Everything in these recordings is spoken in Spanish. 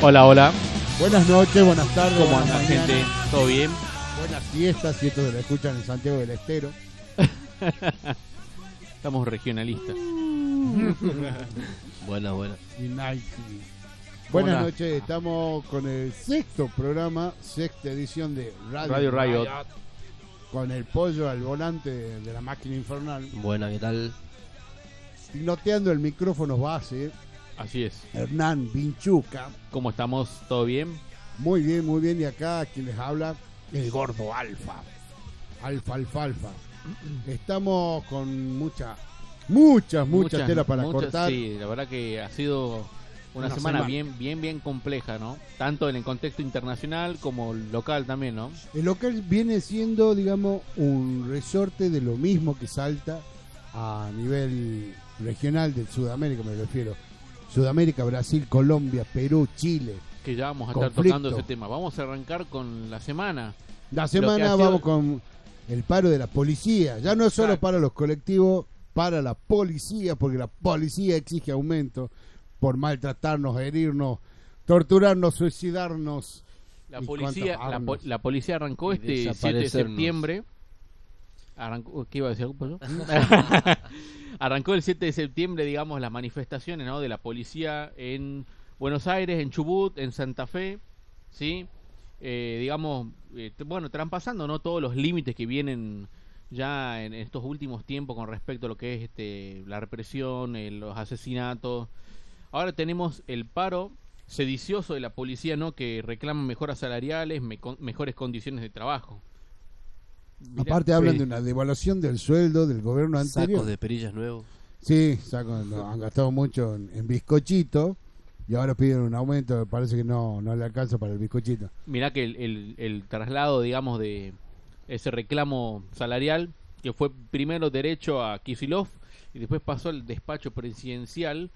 Hola, hola. Buenas noches, buenas tardes, ¿Cómo buenas anda, gente? ¿Todo bien? buenas fiestas, si esto se lo escuchan en Santiago del Estero. Estamos regionalistas. Buena, buena. y Nike. ¿Cómo Buenas anda? noches, estamos con el sexto programa, sexta edición de Radio, Radio Riot. con el pollo al volante de, de la máquina infernal, Buena, ¿qué tal? piloteando el micrófono base, Así es. Hernán Vinchuca. ¿Cómo estamos? ¿Todo bien? Muy bien, muy bien, y acá quien les habla, el gordo Alfa. Alfa, alfa, alfa. Estamos con mucha, muchas, muchas, tela para muchas- cortar. Sí, la verdad que ha sido una, Una semana, semana. bien, bien, bien compleja, ¿no? Tanto en el contexto internacional como local también, ¿no? El local viene siendo, digamos, un resorte de lo mismo que Salta a nivel regional de Sudamérica, me refiero. Sudamérica, Brasil, Colombia, Perú, Chile. Que ya vamos a estar tocando ese tema. Vamos a arrancar con la semana. La semana sido- vamos con el paro de la policía. Ya no es solo Exacto. para los colectivos, para la policía, porque la policía exige aumento por maltratarnos, herirnos, torturarnos, suicidarnos. La ¿Y policía, la, po- la policía arrancó este 7 de septiembre. Arrancó, ¿Qué iba a decir? arrancó el 7 de septiembre, digamos, las manifestaciones ¿no? de la policía en Buenos Aires, en Chubut, en Santa Fe, ¿sí? Eh, digamos, eh, bueno, traspasando ¿no? todos los límites que vienen ya en estos últimos tiempos con respecto a lo que es este, la represión, eh, los asesinatos. Ahora tenemos el paro sedicioso de la policía, ¿no? Que reclama mejoras salariales, me- mejores condiciones de trabajo. Mirá, Aparte hablan sí. de una devaluación del sueldo del gobierno anterior. Sacos de perillas nuevos. Sí, saco- no, han gastado mucho en, en bizcochito y ahora piden un aumento, parece que no, no le alcanza para el bizcochito. Mirá que el, el- el traslado, digamos, de ese reclamo salarial, que fue primero derecho a Kisilov y después pasó al despacho presidencial,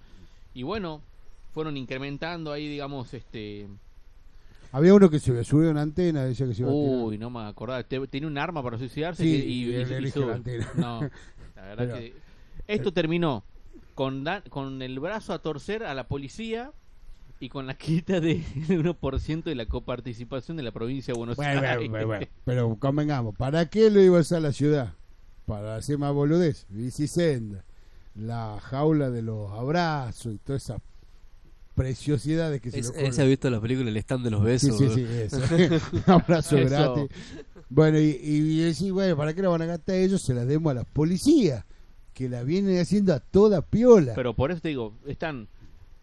y bueno, fueron incrementando ahí, digamos, este... Había uno que se subió a una antena, decía que se iba a tirar. Uy, no me acordaba, te- tenía un arma para suicidarse Sí, y, y- la antena. No, la verdad Pero- que... Esto terminó con, da- con el brazo a torcer a la policía y con la quita del 1% de la coparticipación de la provincia de Buenos Bueno, Aires. bueno, bueno. Pero convengamos, ¿para qué lo iba a hacer la ciudad? Para hacer más boludez, bicisenda, la jaula de los abrazos y todas esas preciosidades que se le Es- ocurren. Ese ha visto la película El stand de los Sí, besos. sí, sí, eso. Abrazo Eso. gratis. Bueno, y, y decís, bueno, ¿para qué la van a gastar ellos? Se las demos a la policía, que la vienen haciendo a toda piola. Pero por eso te digo, están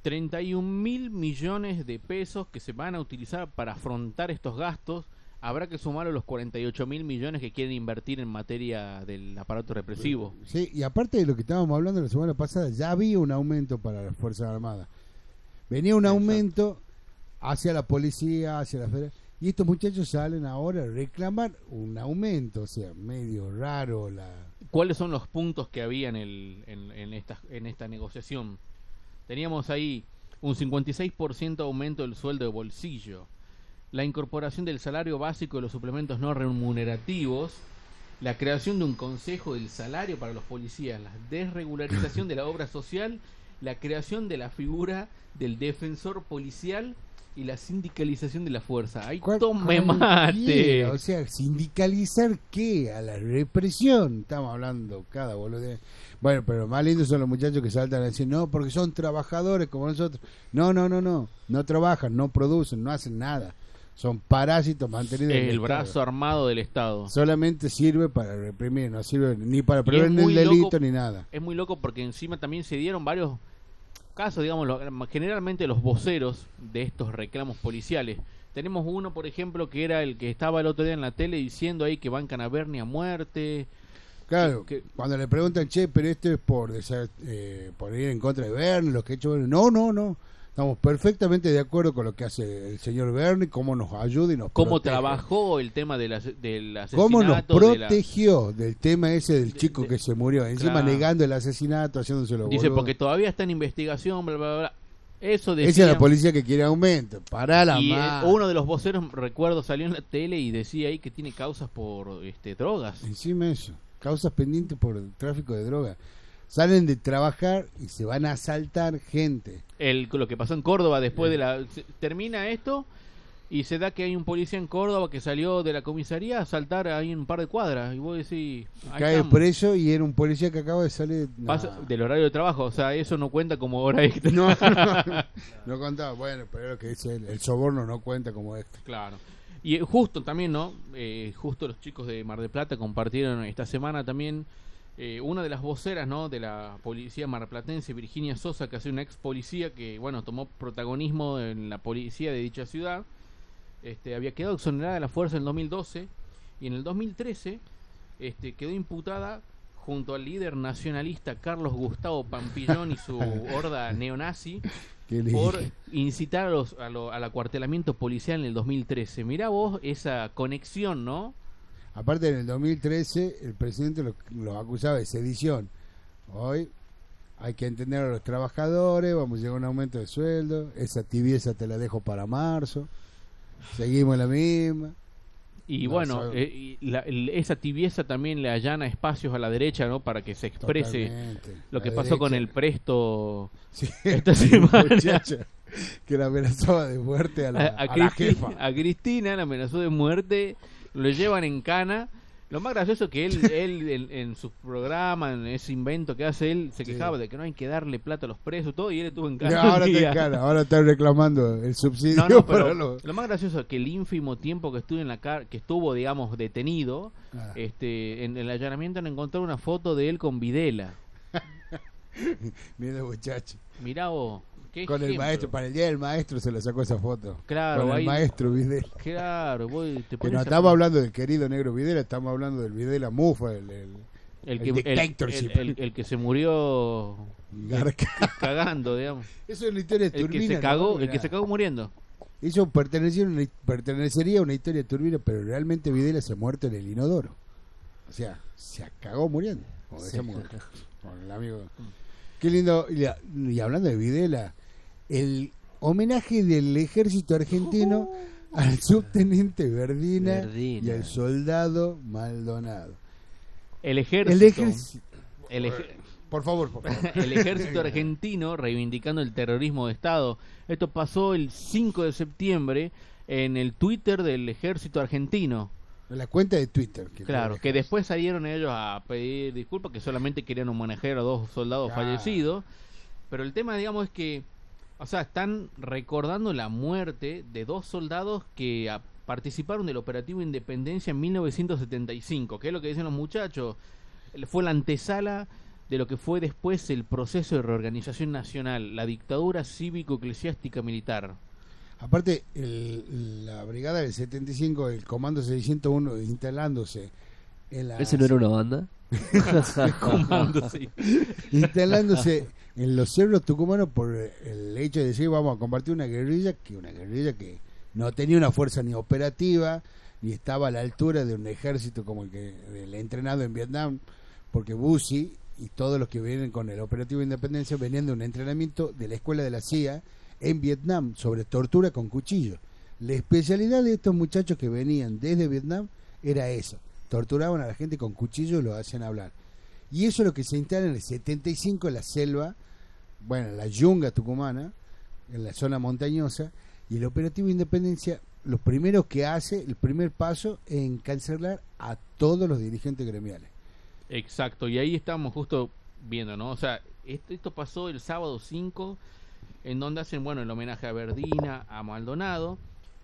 31 mil millones de pesos que se van a utilizar para afrontar estos gastos. Habrá que sumar a los 48 mil millones que quieren invertir en materia del aparato represivo. Sí, y aparte de lo que estábamos hablando la semana pasada, ya había un aumento para las Fuerzas Armadas. Venía un aumento hacia la policía, hacia la federación. Y estos muchachos salen ahora a reclamar un aumento, o sea, medio raro la... ¿Cuáles son los puntos que había en, el, en, en esta, en esta negociación? Teníamos ahí un 56% aumento del sueldo de bolsillo, la incorporación del salario básico de los suplementos no remunerativos, la creación de un consejo del salario para los policías, la desregularización de la obra social, la creación de la figura del defensor policial y la sindicalización de la fuerza. ¡Ay, ¿Cuál- tome mate! O sea, sindicalizar qué? A la represión. Estamos hablando cada boludo. Bueno, pero más lindos son los muchachos que saltan a decir, no, porque son trabajadores como nosotros. No, no, no, no. No trabajan, no producen, no hacen nada. Son parásitos mantenidos. en el brazo armado del Estado. Solamente sirve para reprimir, no sirve ni para prevenir el delito loco- ni nada. es muy loco porque encima también se dieron varios casos, digamos, generalmente los voceros de estos reclamos policiales. Tenemos uno, por ejemplo, que era el que estaba el otro día en la tele diciendo ahí que bancan a Bernie a muerte. Claro, que- cuando le preguntan, che, pero esto es por, eh, por ir en contra de Bernie, lo que ha hecho Bernie. No, no, no. Estamos perfectamente de acuerdo con lo que hace el señor Bernie, cómo nos ayuda y nos Cómo protege. trabajó el tema del, ase- del Cómo nos asesinato. de la- protegió del tema ese del de- chico de- que se murió. Encima Claro. negando el asesinato, haciéndoselo Dice, boludo. porque todavía está en investigación, bla, bla, bla. Eso Esa es decía. la policía que quiere aumento. Para la y eh, madre. uno de los voceros, recuerdo, salió en la tele y decía ahí que tiene causas por este, drogas. Encima eso. Causas pendientes por el tráfico de droga. Salen de trabajar y se van a asaltar gente. El, lo que pasó en Córdoba después de la... termina esto y se da que hay un policía en Córdoba que salió de la comisaría a saltar ahí en un par de cuadras. Y vos decís... Cae preso y era un policía que acaba de salir. No, Pasa del horario de trabajo, o sea, eso no cuenta como hora extra. no, no, no contaba. Bueno, pero es lo que dice él, el soborno no cuenta como esto. Claro. Y justo también, ¿no? Eh, justo los chicos de Mar del Plata compartieron esta semana también eh, una de las voceras, ¿no? De la policía marplatense, Virginia Sosa, que hace una ex policía que, bueno, tomó protagonismo en la policía de dicha ciudad. Este, había quedado exonerada de la fuerza en el 2012 y en el 2013 este, quedó imputada junto al líder nacionalista Carlos Gustavo Pampillón y su horda neonazi por incitar a los, a lo- al acuartelamiento policial en el 2013. Mirá vos esa conexión, ¿no? Aparte, en el 2013, el presidente los lo acusaba de sedición. Hoy hay que entender a los trabajadores, vamos a llegar a un aumento de sueldo. Esa tibieza te la dejo para marzo. Seguimos la misma. Y No, bueno, eh, y la- el- esa tibieza también le allana espacios a la derecha, ¿no? Para que se exprese Totalmente. lo que La pasó con el presto Sí, esta semana. que la amenazaba de muerte a la, a, a a la jefa. a Cristina, la amenazó de muerte, lo llevan en cana. Lo más gracioso es que él, él en, en su programa, en ese invento que hace él, se Sí. quejaba de que no hay que darle plata a los presos, todo, y él estuvo en cana. Ahora está en cara, ahora está reclamando el subsidio No, no, para pero los... lo más gracioso es que el ínfimo tiempo que estuvo en la car que estuvo, digamos, detenido, Ah, este, en el allanamiento han encontrado una foto de él con Videla. mira muchacho. Mirá vos, qué Con el maestro, para el día del maestro se le sacó esa foto. Claro, Con el ahí- maestro Videla. Claro, vos te Que no estamos hablando del querido negro Videla, estamos hablando del Videla Mufa, el, el el que, el el, se murió garca. cagando, digamos. Eso es la historia de El que Turbina. se cagó, ¿no? el que se cagó muriendo. Eso pertenecía a una- pertenecería a una historia de Turbina, pero realmente Videla se ha muerto en el inodoro. O sea, se cagó muriendo. Como Sí. con- con el amigo. Qué lindo. Y, y hablando de Videla, el homenaje del ejército argentino al subteniente Verdina, Verdina. y al soldado Maldonado. El ejército. El ejército. el ej- Por favor, por favor. el ejército argentino reivindicando el terrorismo de Estado. Esto pasó el 5 de septiembre en el Twitter del ejército argentino. En la cuenta de Twitter. que Claro, que después salieron ellos a pedir disculpas, que solamente querían homenajear a dos soldados Claro. fallecidos. Pero el tema, digamos, es que, o sea, están recordando la muerte de dos soldados que ah, participaron del operativo Independencia en 1975, que es lo que dicen los muchachos. Fue la antesala de lo que fue después el proceso de reorganización nacional, la dictadura cívico-eclesiástica militar. Aparte, el- la brigada del 75, el comando 601 instalándose en la, ¿Ese no era una banda? Comando, sí. instalándose en los cerros tucumanos por el hecho de decir vamos a combatir una guerrilla que una guerrilla que no tenía una fuerza ni operativa ni estaba a la altura de un ejército como el que el entrenado en Vietnam porque Bussi y todos los que vienen con el operativo Independencia venían de un entrenamiento de la escuela de la CIA en Vietnam sobre tortura con cuchillo. La especialidad de estos muchachos que venían desde Vietnam era eso torturaban a la gente con cuchillo y lo hacían hablar. Y eso es lo que se instala en el 75 en la selva, bueno, en la yunga tucumana, en la zona montañosa, y el operativo Independencia, lo primero que hace, el primer paso, en cancelar a todos los dirigentes gremiales. Exacto, y ahí estamos justo viendo, ¿no? O sea, esto, esto pasó el sábado 5, en donde hacen, bueno, el homenaje a Verdina, a Maldonado,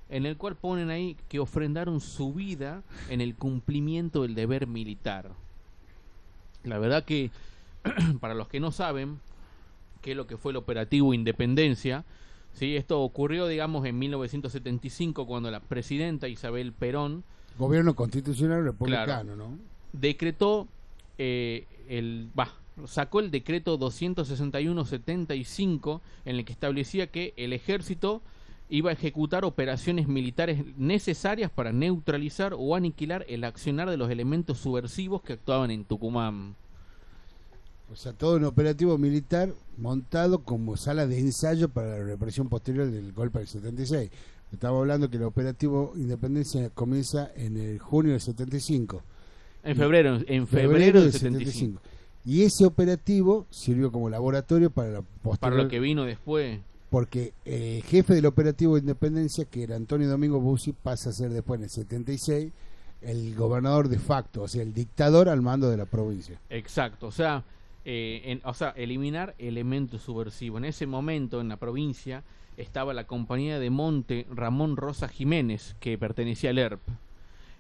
en el cual ponen ahí que ofrendaron su vida en el cumplimiento del deber militar. La verdad que, para los que no saben qué es lo que fue el operativo Independencia, ¿sí? esto ocurrió, digamos, en 1975, cuando la presidenta Isabel Perón Gobierno constitucional republicano, ¿no? decretó eh, el va sacó el decreto 261-75 en el que establecía que el ejército iba a ejecutar operaciones militares necesarias para neutralizar o aniquilar el accionar de los elementos subversivos que actuaban en Tucumán. O sea, todo un operativo militar montado como sala de ensayo para la represión posterior del golpe del 76. Estaba hablando que el operativo Independencia comienza en el junio del 75. En febrero, en febrero del 75. Y ese operativo sirvió como laboratorio para la Para posterior- lo que vino después. porque el jefe del operativo de Independencia, que era Antonio Domingo Bussi, pasa a ser después en el 76 el gobernador de facto, o sea, el dictador al mando de la provincia. Exacto, o sea, eh, en- o sea, eliminar elementos subversivos. En ese momento, en la provincia, estaba la compañía de monte Ramón Rosa Jiménez, que pertenecía al ERP.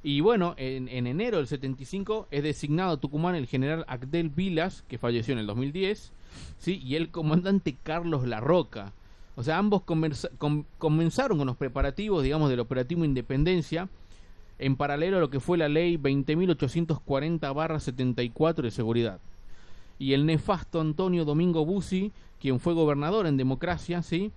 Y bueno, en, en enero del 75 es designado a Tucumán el general Agdel Vilas, que falleció en el 2010, ¿sí? y el comandante Carlos Larroca. O sea, ambos comenzaron con los preparativos, digamos, del operativo Independencia, en paralelo a lo que fue la ley 20.840-74 de seguridad. Y el nefasto Antonio Domingo Bussi, quien fue gobernador en democracia, ¿sí?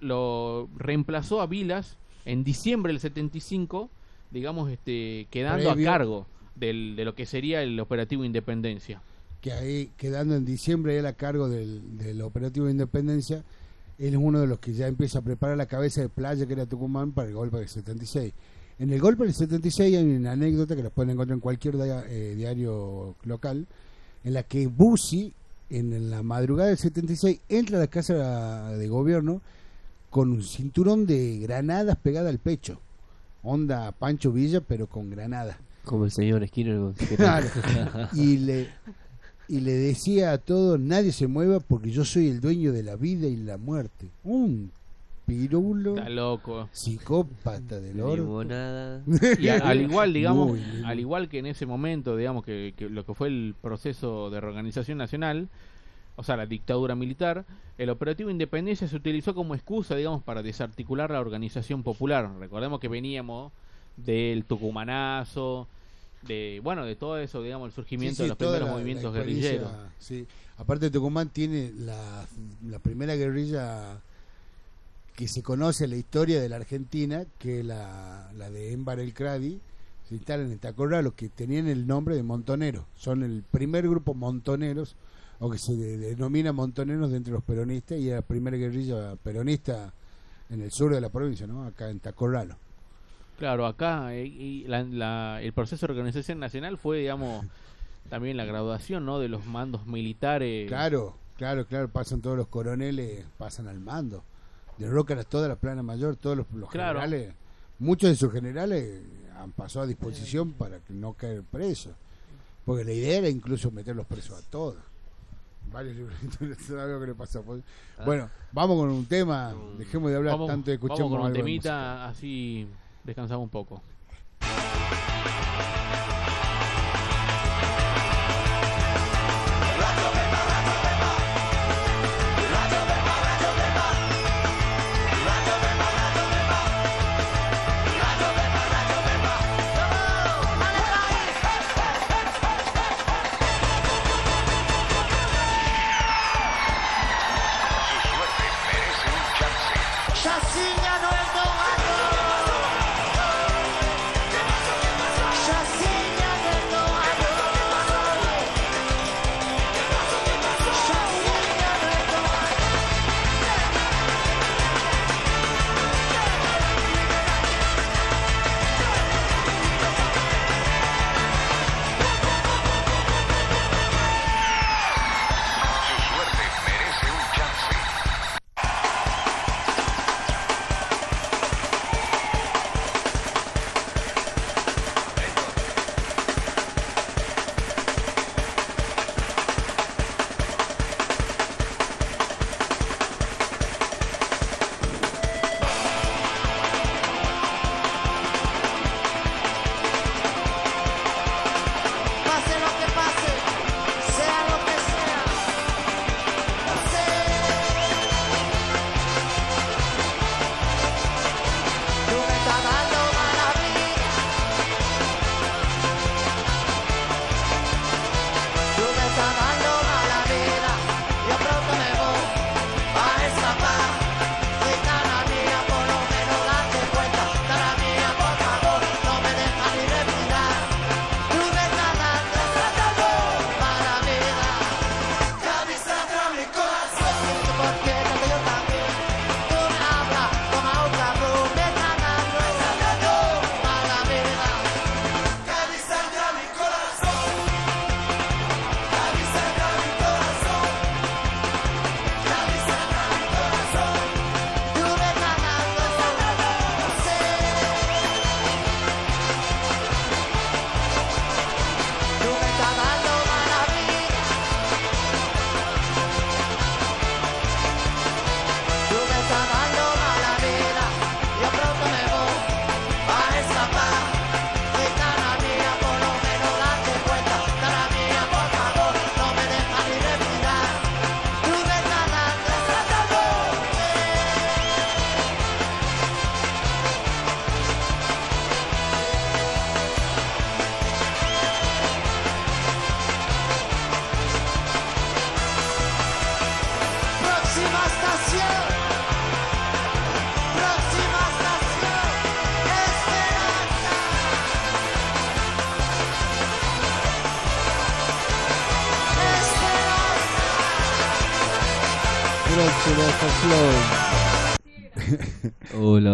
lo reemplazó a Vilas en diciembre del 75, digamos, este, quedando Previo. a cargo del, de lo que sería el operativo Independencia. que ahí quedando en diciembre él a cargo del, del operativo de Independencia, él es uno de los que ya empieza a preparar la cabeza de playa que era Tucumán para el golpe del 76. En el golpe del 76 hay una anécdota que la pueden encontrar en cualquier eh, diario local, en la que Bussi, en, la madrugada del 76, entra a la casa de gobierno con un cinturón de granadas pegada al pecho. Onda Pancho Villa, pero con granadas. Como el señor Skinner. Claro. y le y le decía a todos nadie se mueva porque yo soy el dueño de la vida y la muerte un pirulo Está loco. psicópata del oro. Y al igual, digamos, Muy al igual que en ese momento, digamos, que, que lo que fue el proceso de reorganización nacional, o sea, la dictadura militar, el operativo Independencia se utilizó como excusa, digamos, para desarticular la organización popular. Recordemos que veníamos del tucumanazo, de, bueno, de todo eso, digamos, el surgimiento Sí, sí, de los primeros la- movimientos la guerrilleros. sí. aparte Tucumán tiene la, la primera guerrilla que se conoce la historia de la Argentina que la, la de Embar el Cradi se instalan en Tacorra los que tenían el nombre de montoneros son el primer grupo montoneros o que se de- denomina montoneros de entre los peronistas y era la primera guerrilla peronista en el sur de la provincia, ¿no? Acá en Tacorralo. Claro, acá eh, y la- la- el proceso de organización nacional fue, digamos, también la graduación, ¿no? De los mandos militares. Claro, claro, claro, pasan todos los coroneles, pasan al mando. Derrocan a toda la plana mayor, todos los, los Claro. generales. Muchos de sus generales han pasado a disposición para que no caer presos. Porque la idea era incluso meterlos presos a todos. Varios libritos, que le pasó. Pues, Bueno, vamos con un tema. Dejemos de hablar vamos, tanto y escuchemos vamos con un de temita, así descansamos un poco.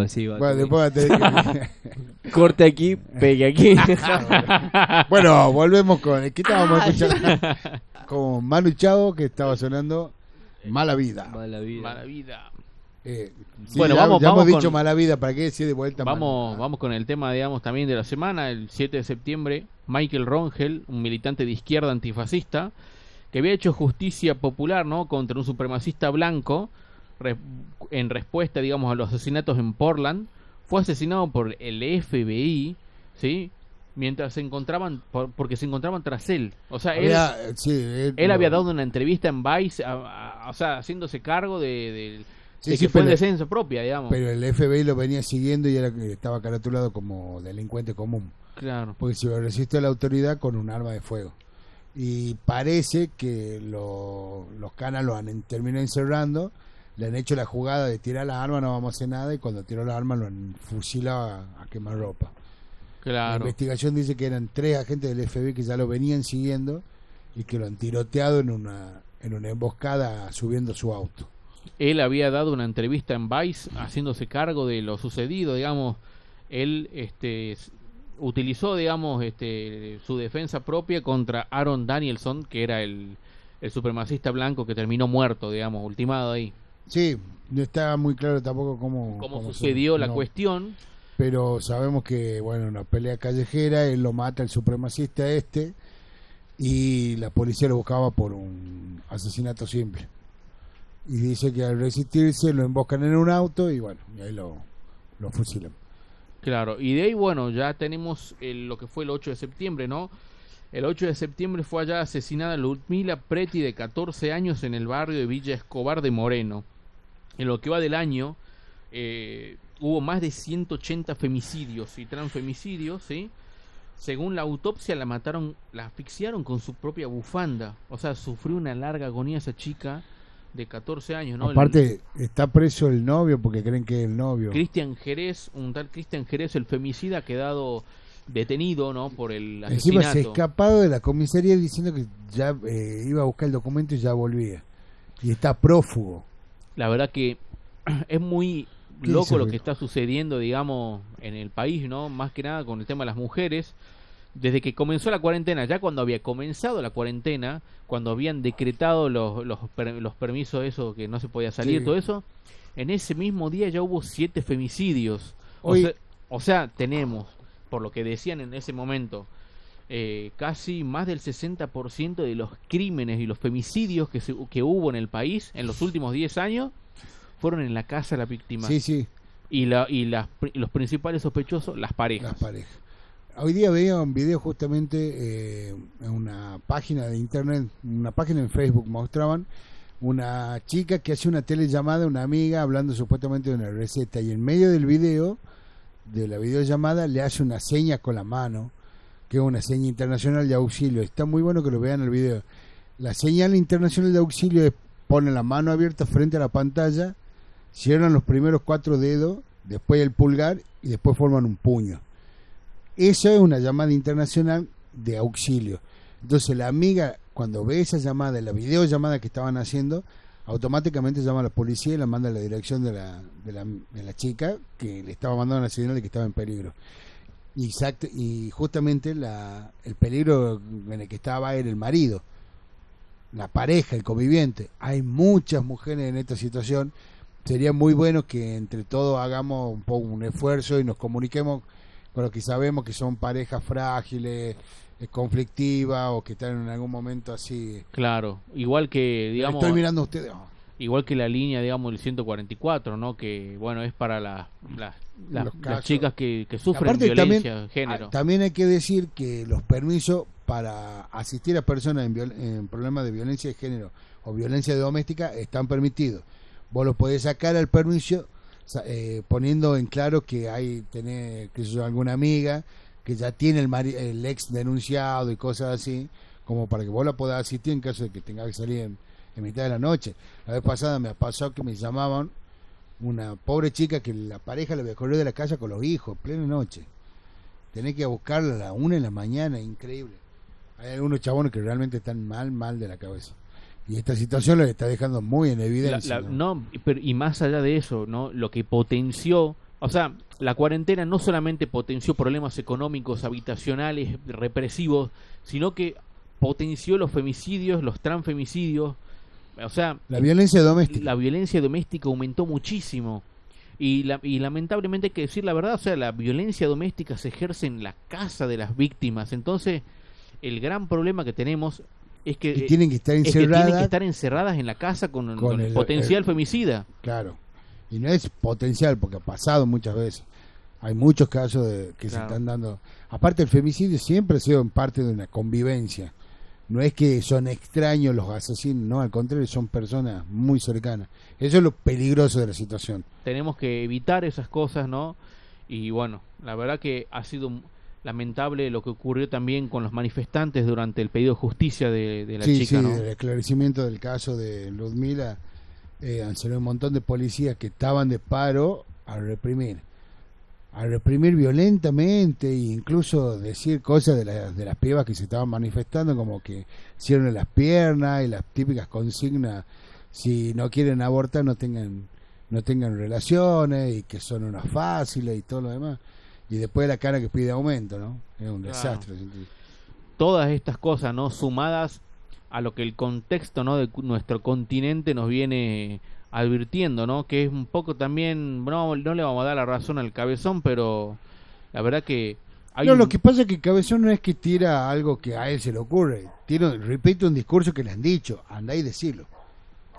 Sí, va. Bueno, después va a tener que... Corte aquí, pegue aquí. Bueno, volvemos con. ¿Qué estábamos escuchando? Con Manu Chao que estaba sonando Mala Vida. Mala vida. Mala vida. Eh, sí, Bueno, ya, vamos- ya vamos hemos dicho con- Mala Vida, ¿para qué decir de vuelta Vamos, vamos con el tema, digamos, también de la semana, el 7 de septiembre, Michael Rongel, un militante de izquierda antifascista, que había hecho justicia popular, ¿no?, contra un supremacista blanco, en respuesta, digamos, a los asesinatos en Portland, fue asesinado por el FBI, ¿sí?, mientras se encontraban, por- porque se encontraban tras él. O sea, él, Había- eh, sí, él, había dado una entrevista en Vice, a- a- o sea, haciéndose cargo de, de- Sí, de sí, que fue pero- defensa propia, digamos. Pero el FBI lo venía siguiendo y era, estaba caratulado como delincuente común. claro. Porque se resiste a la autoridad con un arma de fuego. Y parece que lo- los canas lo han terminado encerrando, le han hecho la jugada de tirar las armas, no vamos a hacer nada, y cuando tiró las armas lo han fusilado a, a quemar ropa. La investigación dice que eran tres agentes del FBI que ya lo venían siguiendo y que lo han tiroteado en una, en una emboscada subiendo su auto. él había dado una entrevista en Vice haciéndose cargo de lo sucedido, digamos, él este utilizó, digamos, este su defensa propia contra Aaron Danielson, que era el, el supremacista blanco que terminó muerto, digamos, ultimado ahí. Sí, no está muy claro tampoco cómo, Cómo cómo sucedió se- la no, cuestión, Pero sabemos que, bueno, una pelea callejera, él lo mata el supremacista este y la policía lo buscaba por un asesinato simple. Y dice que al resistirse lo emboscan en un auto y bueno, y ahí lo, lo fusilan. claro, y de ahí, bueno, ya tenemos el- lo que fue el 8 de septiembre, ¿no? El 8 de septiembre fue allá asesinada Ludmila Preti de 14 años en el barrio de Villa Escobar de Moreno. En lo que va del año, eh, hubo más de 180 femicidios y transfemicidios, ¿sí? Según la autopsia, la mataron, la asfixiaron con su propia bufanda. O sea, sufrió una larga agonía esa chica de 14 años, ¿no? El- Aparte, está preso el novio porque creen que es el novio. Cristian Jerez, un tal Cristian Jerez, el femicida, ha quedado detenido, ¿no? Por el Encima se ha asesinato. escapado de la comisaría diciendo que ya eh, iba a buscar el documento y ya volvía. Y está prófugo. La verdad que es muy ¿Qué loco lo que está sucediendo, digamos, en el país, ¿no? Más que nada con el tema de las mujeres. Desde que comenzó la cuarentena, ya cuando había comenzado la cuarentena, cuando habían decretado los, los, los permisos, eso que no se podía salir, Sí. todo eso, en ese mismo día ya hubo siete femicidios. O, Hoy- sea, o sea, tenemos, por lo que decían en ese momento, eh, casi más del 60% de los crímenes y los femicidios que, se- que hubo en el país en los últimos 10 años fueron en la casa de la víctima. Sí, sí, Y, la, y las los principales sospechosos, las parejas. las parejas. Hoy día veía un video justamente eh, en una página de internet, una página en Facebook mostraban una chica que hace una telellamada a una amiga hablando supuestamente de una receta y en medio del video, de la videollamada, le hace una seña con la mano, que es una seña internacional de auxilio. Está muy bueno que lo vean el video. La señal internacional de auxilio es ponen la mano abierta frente a la pantalla, cierran los primeros cuatro dedos, después el pulgar y después forman un puño. Eso es una llamada internacional de auxilio. Entonces la amiga, cuando ve esa llamada, la videollamada que estaban haciendo, automáticamente llama a la policía y la manda a la dirección de la, de la, de la chica que le estaba mandando una señal de que estaba en peligro. Exacto, y justamente la, el peligro en el que estaba era el marido, la pareja, el conviviente. Hay muchas mujeres en esta situación. Sería muy bueno que entre todos hagamos un poco un esfuerzo y nos comuniquemos con los que sabemos que son parejas frágiles, eh, conflictivas o que están en algún momento así. Claro, igual que, digamos, Estoy mirando a ustedes. oh, igual que la línea, digamos, del 144, ¿no? Que, bueno, es para las las- las- Los chicas que, que sufren Aparte, violencia también, de género. ah, también hay que decir que los permisos para asistir a personas en, viol- en problemas de violencia de género o violencia doméstica están permitidos. Vos lo podés sacar al permiso eh, poniendo en claro que hay tener que yo, alguna amiga que ya tiene el, mari- el ex denunciado y cosas así, como para que vos la puedas asistir en caso de que tenga que salir en, en mitad de la noche. La vez pasada me pasó que me llamaban una pobre chica que la pareja le había corrido de la casa con los hijos, plena noche. Tenés que buscarla a la una de la mañana, increíble. Hay algunos chabones que realmente están mal, mal de la cabeza. Y esta situación lo está dejando muy en La- evidencia. la- ¿no? no, pero, y más allá de eso, ¿no? Lo que potenció, o sea, la cuarentena no solamente potenció problemas económicos, habitacionales, represivos, sino que potenció los femicidios, los transfemicidios, o sea, La violencia doméstica. la violencia doméstica aumentó muchísimo. Y, la- y lamentablemente hay que decir la verdad, o sea, la violencia doméstica se ejerce en la casa de las víctimas. Entonces, el gran problema que tenemos es que, Y eh, tienen que estar es que tienen que encerradas. estar encerradas en la casa con, el- potencial el- femicida. Claro. Y no es potencial, porque ha pasado muchas veces. Hay muchos casos de, que se están dando. Aparte, el femicidio siempre ha sido en parte de una convivencia. No es que son extraños los asesinos, no, al contrario, son personas muy cercanas. Eso es lo peligroso de la situación. Tenemos que evitar esas cosas, ¿no? Y bueno, la verdad que ha sido lamentable lo que ocurrió también con los manifestantes durante el pedido de justicia de, de la sí, chica, sí, ¿no? el esclarecimiento del caso de Ludmila, eh, han salido un montón de policías que estaban de paro a reprimir. A reprimir violentamente e incluso decir cosas de, las de las pibas que se estaban manifestando, como que cierren las piernas y las típicas consignas, si no quieren abortar no tengan no tengan relaciones y que son unas fáciles y todo lo demás. Y después la cara que pide aumento, ¿no? Es un Claro. desastre. todas estas cosas, ¿no? Sumadas a lo que el contexto, ¿no? De nuestro continente nos viene advirtiendo, ¿no? Que es un poco también, no, no le vamos a dar la razón al cabezón, pero la verdad que hay no, un- lo que pasa es que Cabezón no es que tira algo que a él se le ocurre. Tira, repite un discurso que le han dicho. Andá y decirlo.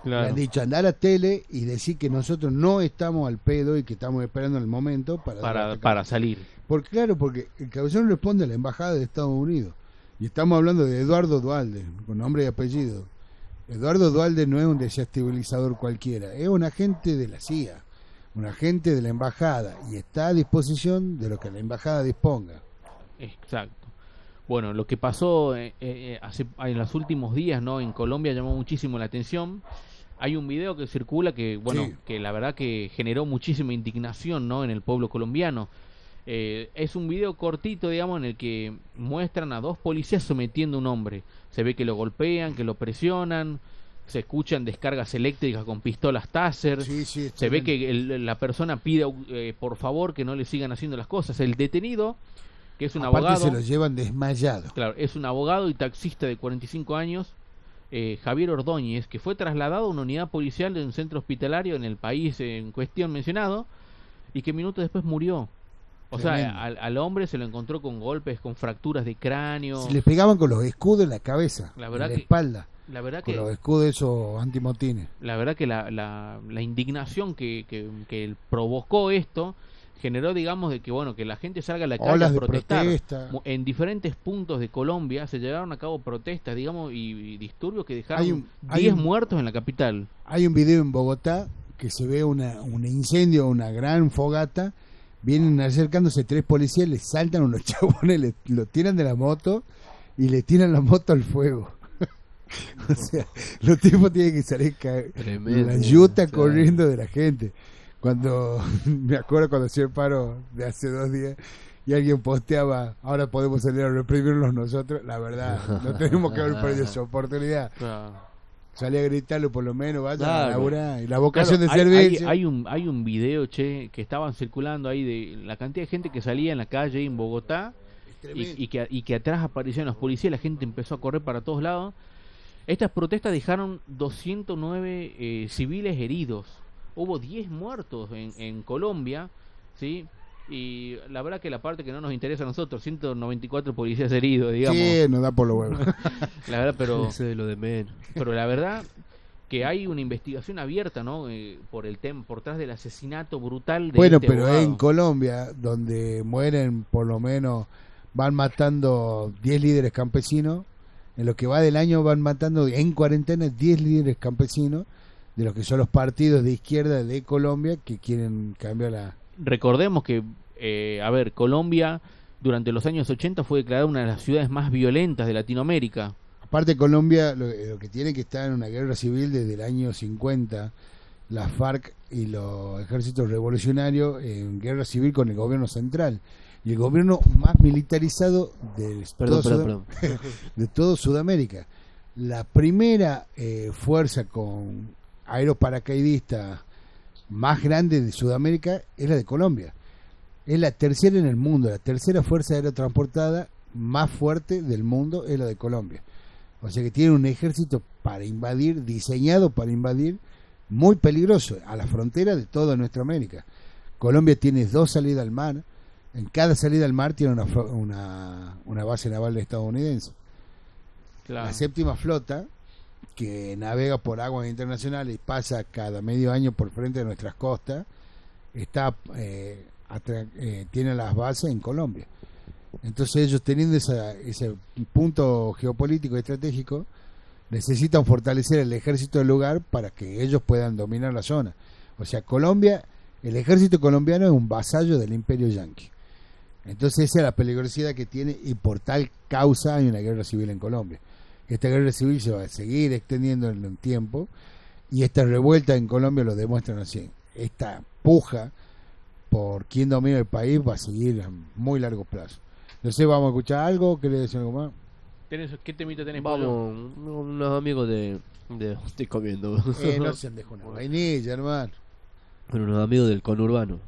Le han dicho, andá a la tele y decir que nosotros no estamos al pedo y que estamos esperando el momento para... para, para salir. Porque claro, porque el Cabezón responde a la Embajada de Estados Unidos. Y estamos hablando de Eduardo Dualde, con nombre y apellido. Eduardo Dualde no es un desestabilizador cualquiera, es un agente de la CIA, un agente de la Embajada, y está a disposición de lo que la Embajada disponga. Exacto. Bueno, lo que pasó eh, eh, hace, en los últimos días, ¿no? En Colombia llamó muchísimo la atención. Hay un video que circula que, bueno, Sí. que la verdad que generó muchísima indignación, ¿no? En el pueblo colombiano. Eh, es un video cortito, digamos, en el que muestran a dos policías sometiendo a un hombre. Se ve que lo golpean, que lo presionan, se escuchan descargas eléctricas con pistolas Taser. Sí, sí, está Se ve que el- la persona pide eh, por favor que no le sigan haciendo las cosas. El detenido, que es un Aparte abogado, se lo llevan desmayado. claro, es un abogado y taxista de 45 años, eh, Javier Ordóñez, que fue trasladado a una unidad policial de un centro hospitalario en el país en cuestión mencionado y que minutos después murió. O Tremendo. sea, al, al hombre se lo encontró con golpes, con fracturas de cráneo. Se le pegaban con los escudos en la cabeza, La verdad en la que- espalda, La verdad con que los escudos esos antimotines. la verdad que la, la, la indignación que, que, que provocó esto generó digamos de que bueno que la gente salga a la calle a protestar protesta. En diferentes puntos de Colombia se llevaron a cabo protestas digamos y, y disturbios que dejaron Hay un- hay 10 un- muertos en la capital Hay un video en Bogotá que se ve una, un incendio, una gran fogata. Vienen acercándose tres policías, le saltan unos chabones, le, lo tiran de la moto y le tiran la moto al fuego. o sea, los tipos tienen que salir Tremendo. la yuta corriendo de la gente. Cuando me acuerdo cuando hacía el paro de hace dos días y alguien posteaba, ahora podemos salir a reprimirlos nosotros, la verdad, no tenemos que haber perdido esa oportunidad. Salí a gritarlo por lo menos, vaya a laburar. Y la vocación Claro, de hay, servicio. hay- hay un hay un video che que estaban circulando ahí de la cantidad de gente que salía en la calle en Bogotá y, y que, y que atrás aparecían los policías, la gente empezó a correr para todos lados. Estas protestas dejaron 209 eh, civiles heridos. Hubo 10 muertos en, en Colombia, ¿sí? Y la verdad que la parte que no nos interesa a nosotros, 194 policías heridos, digamos. Sí, nos da por lo bueno. La verdad, pero Eso de lo de menos. pero la verdad que hay una investigación abierta, ¿no? Eh, por el tema, por tras del asesinato brutal de bueno, este pero abogado. en Colombia, donde mueren por lo menos, van matando 10 líderes campesinos. En lo que va del año van matando en cuarentena 10 líderes campesinos de los que son los partidos de izquierda de Colombia que quieren cambiar la... Recordemos que, eh, a ver, Colombia durante los años 80 fue declarada una de las ciudades más violentas de Latinoamérica. Aparte Colombia lo, lo que tiene que estar en una guerra civil desde el año 50, las FARC y los ejércitos revolucionarios en guerra civil con el gobierno central. Y el gobierno más militarizado de, Perdón, todo, perdón, Sud- perdón. de todo Sudamérica. la primera eh, fuerza con aeroparacaidistas más grande de Sudamérica es la de Colombia. Es la tercera en el mundo, la tercera fuerza aerotransportada más fuerte del mundo es la de Colombia. O sea que tiene un ejército para invadir, diseñado para invadir, muy peligroso, a la frontera de toda nuestra América. Colombia tiene dos salidas al mar, en cada salida al mar tiene una, una, una base naval estadounidense. Claro. La séptima flota, que navega por aguas internacionales y pasa cada medio año por frente de nuestras costas, está eh, eh, tiene las bases en Colombia. Entonces ellos teniendo ese punto geopolítico y estratégico, necesitan fortalecer el ejército del lugar para que ellos puedan dominar la zona. O sea, Colombia, el ejército colombiano es un vasallo del imperio yanqui. Entonces esa es la peligrosidad que tiene y por tal causa hay una guerra civil en Colombia. Esta guerra civil se va a seguir extendiendo en el tiempo y esta revuelta en Colombia lo demuestran así. Esta puja por quién domina el país va a seguir a muy largo plazo. No sé, vamos a escuchar algo, ¿querés decir algo más? ¿Tenés- ¿Qué temita tenés, Pablo? Vamos, unos amigos de, de- Estoy comiendo. Eh, no se deja una vainilla, hermano. Bueno, unos amigos del conurbano.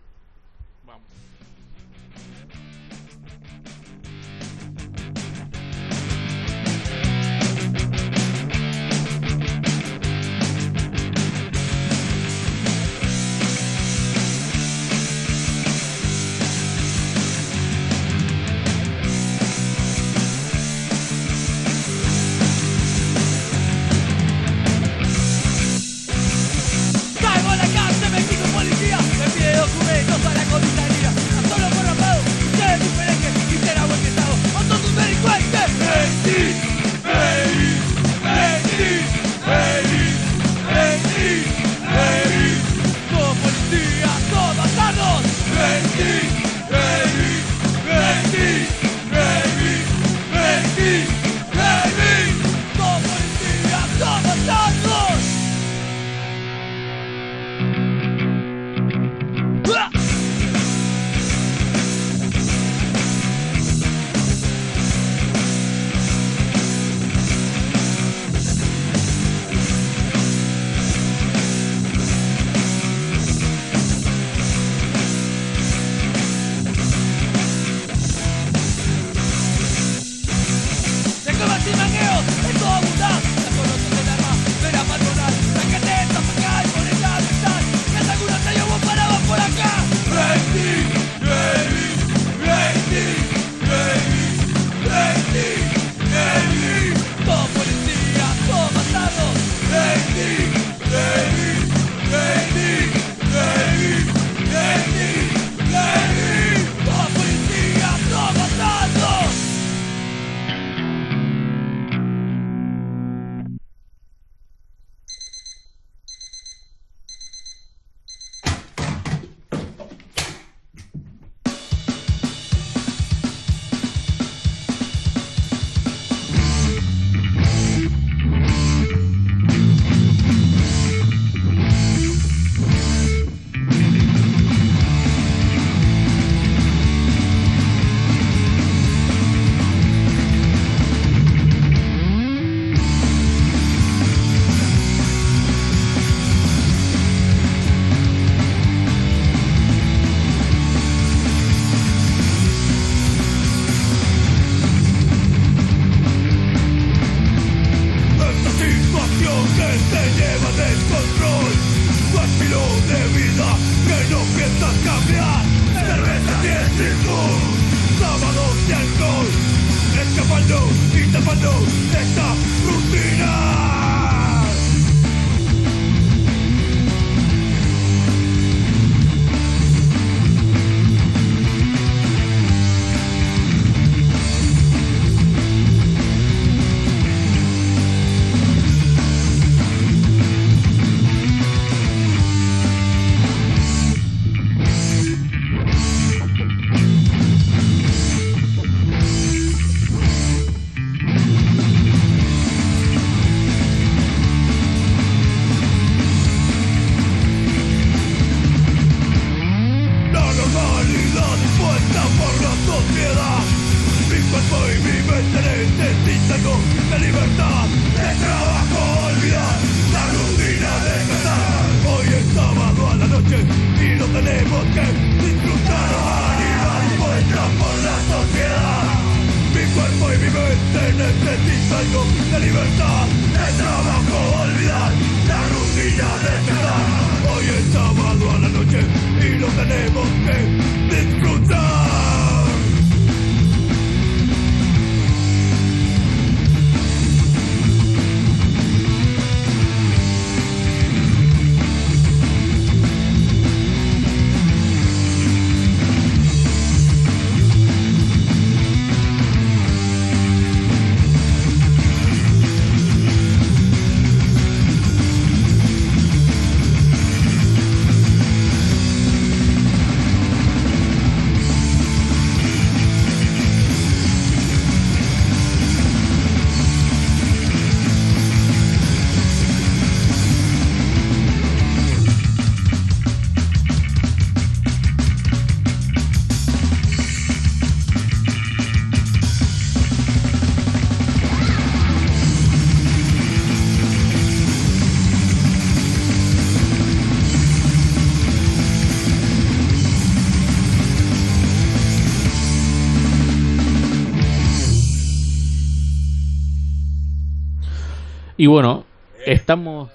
Y bueno, estamos.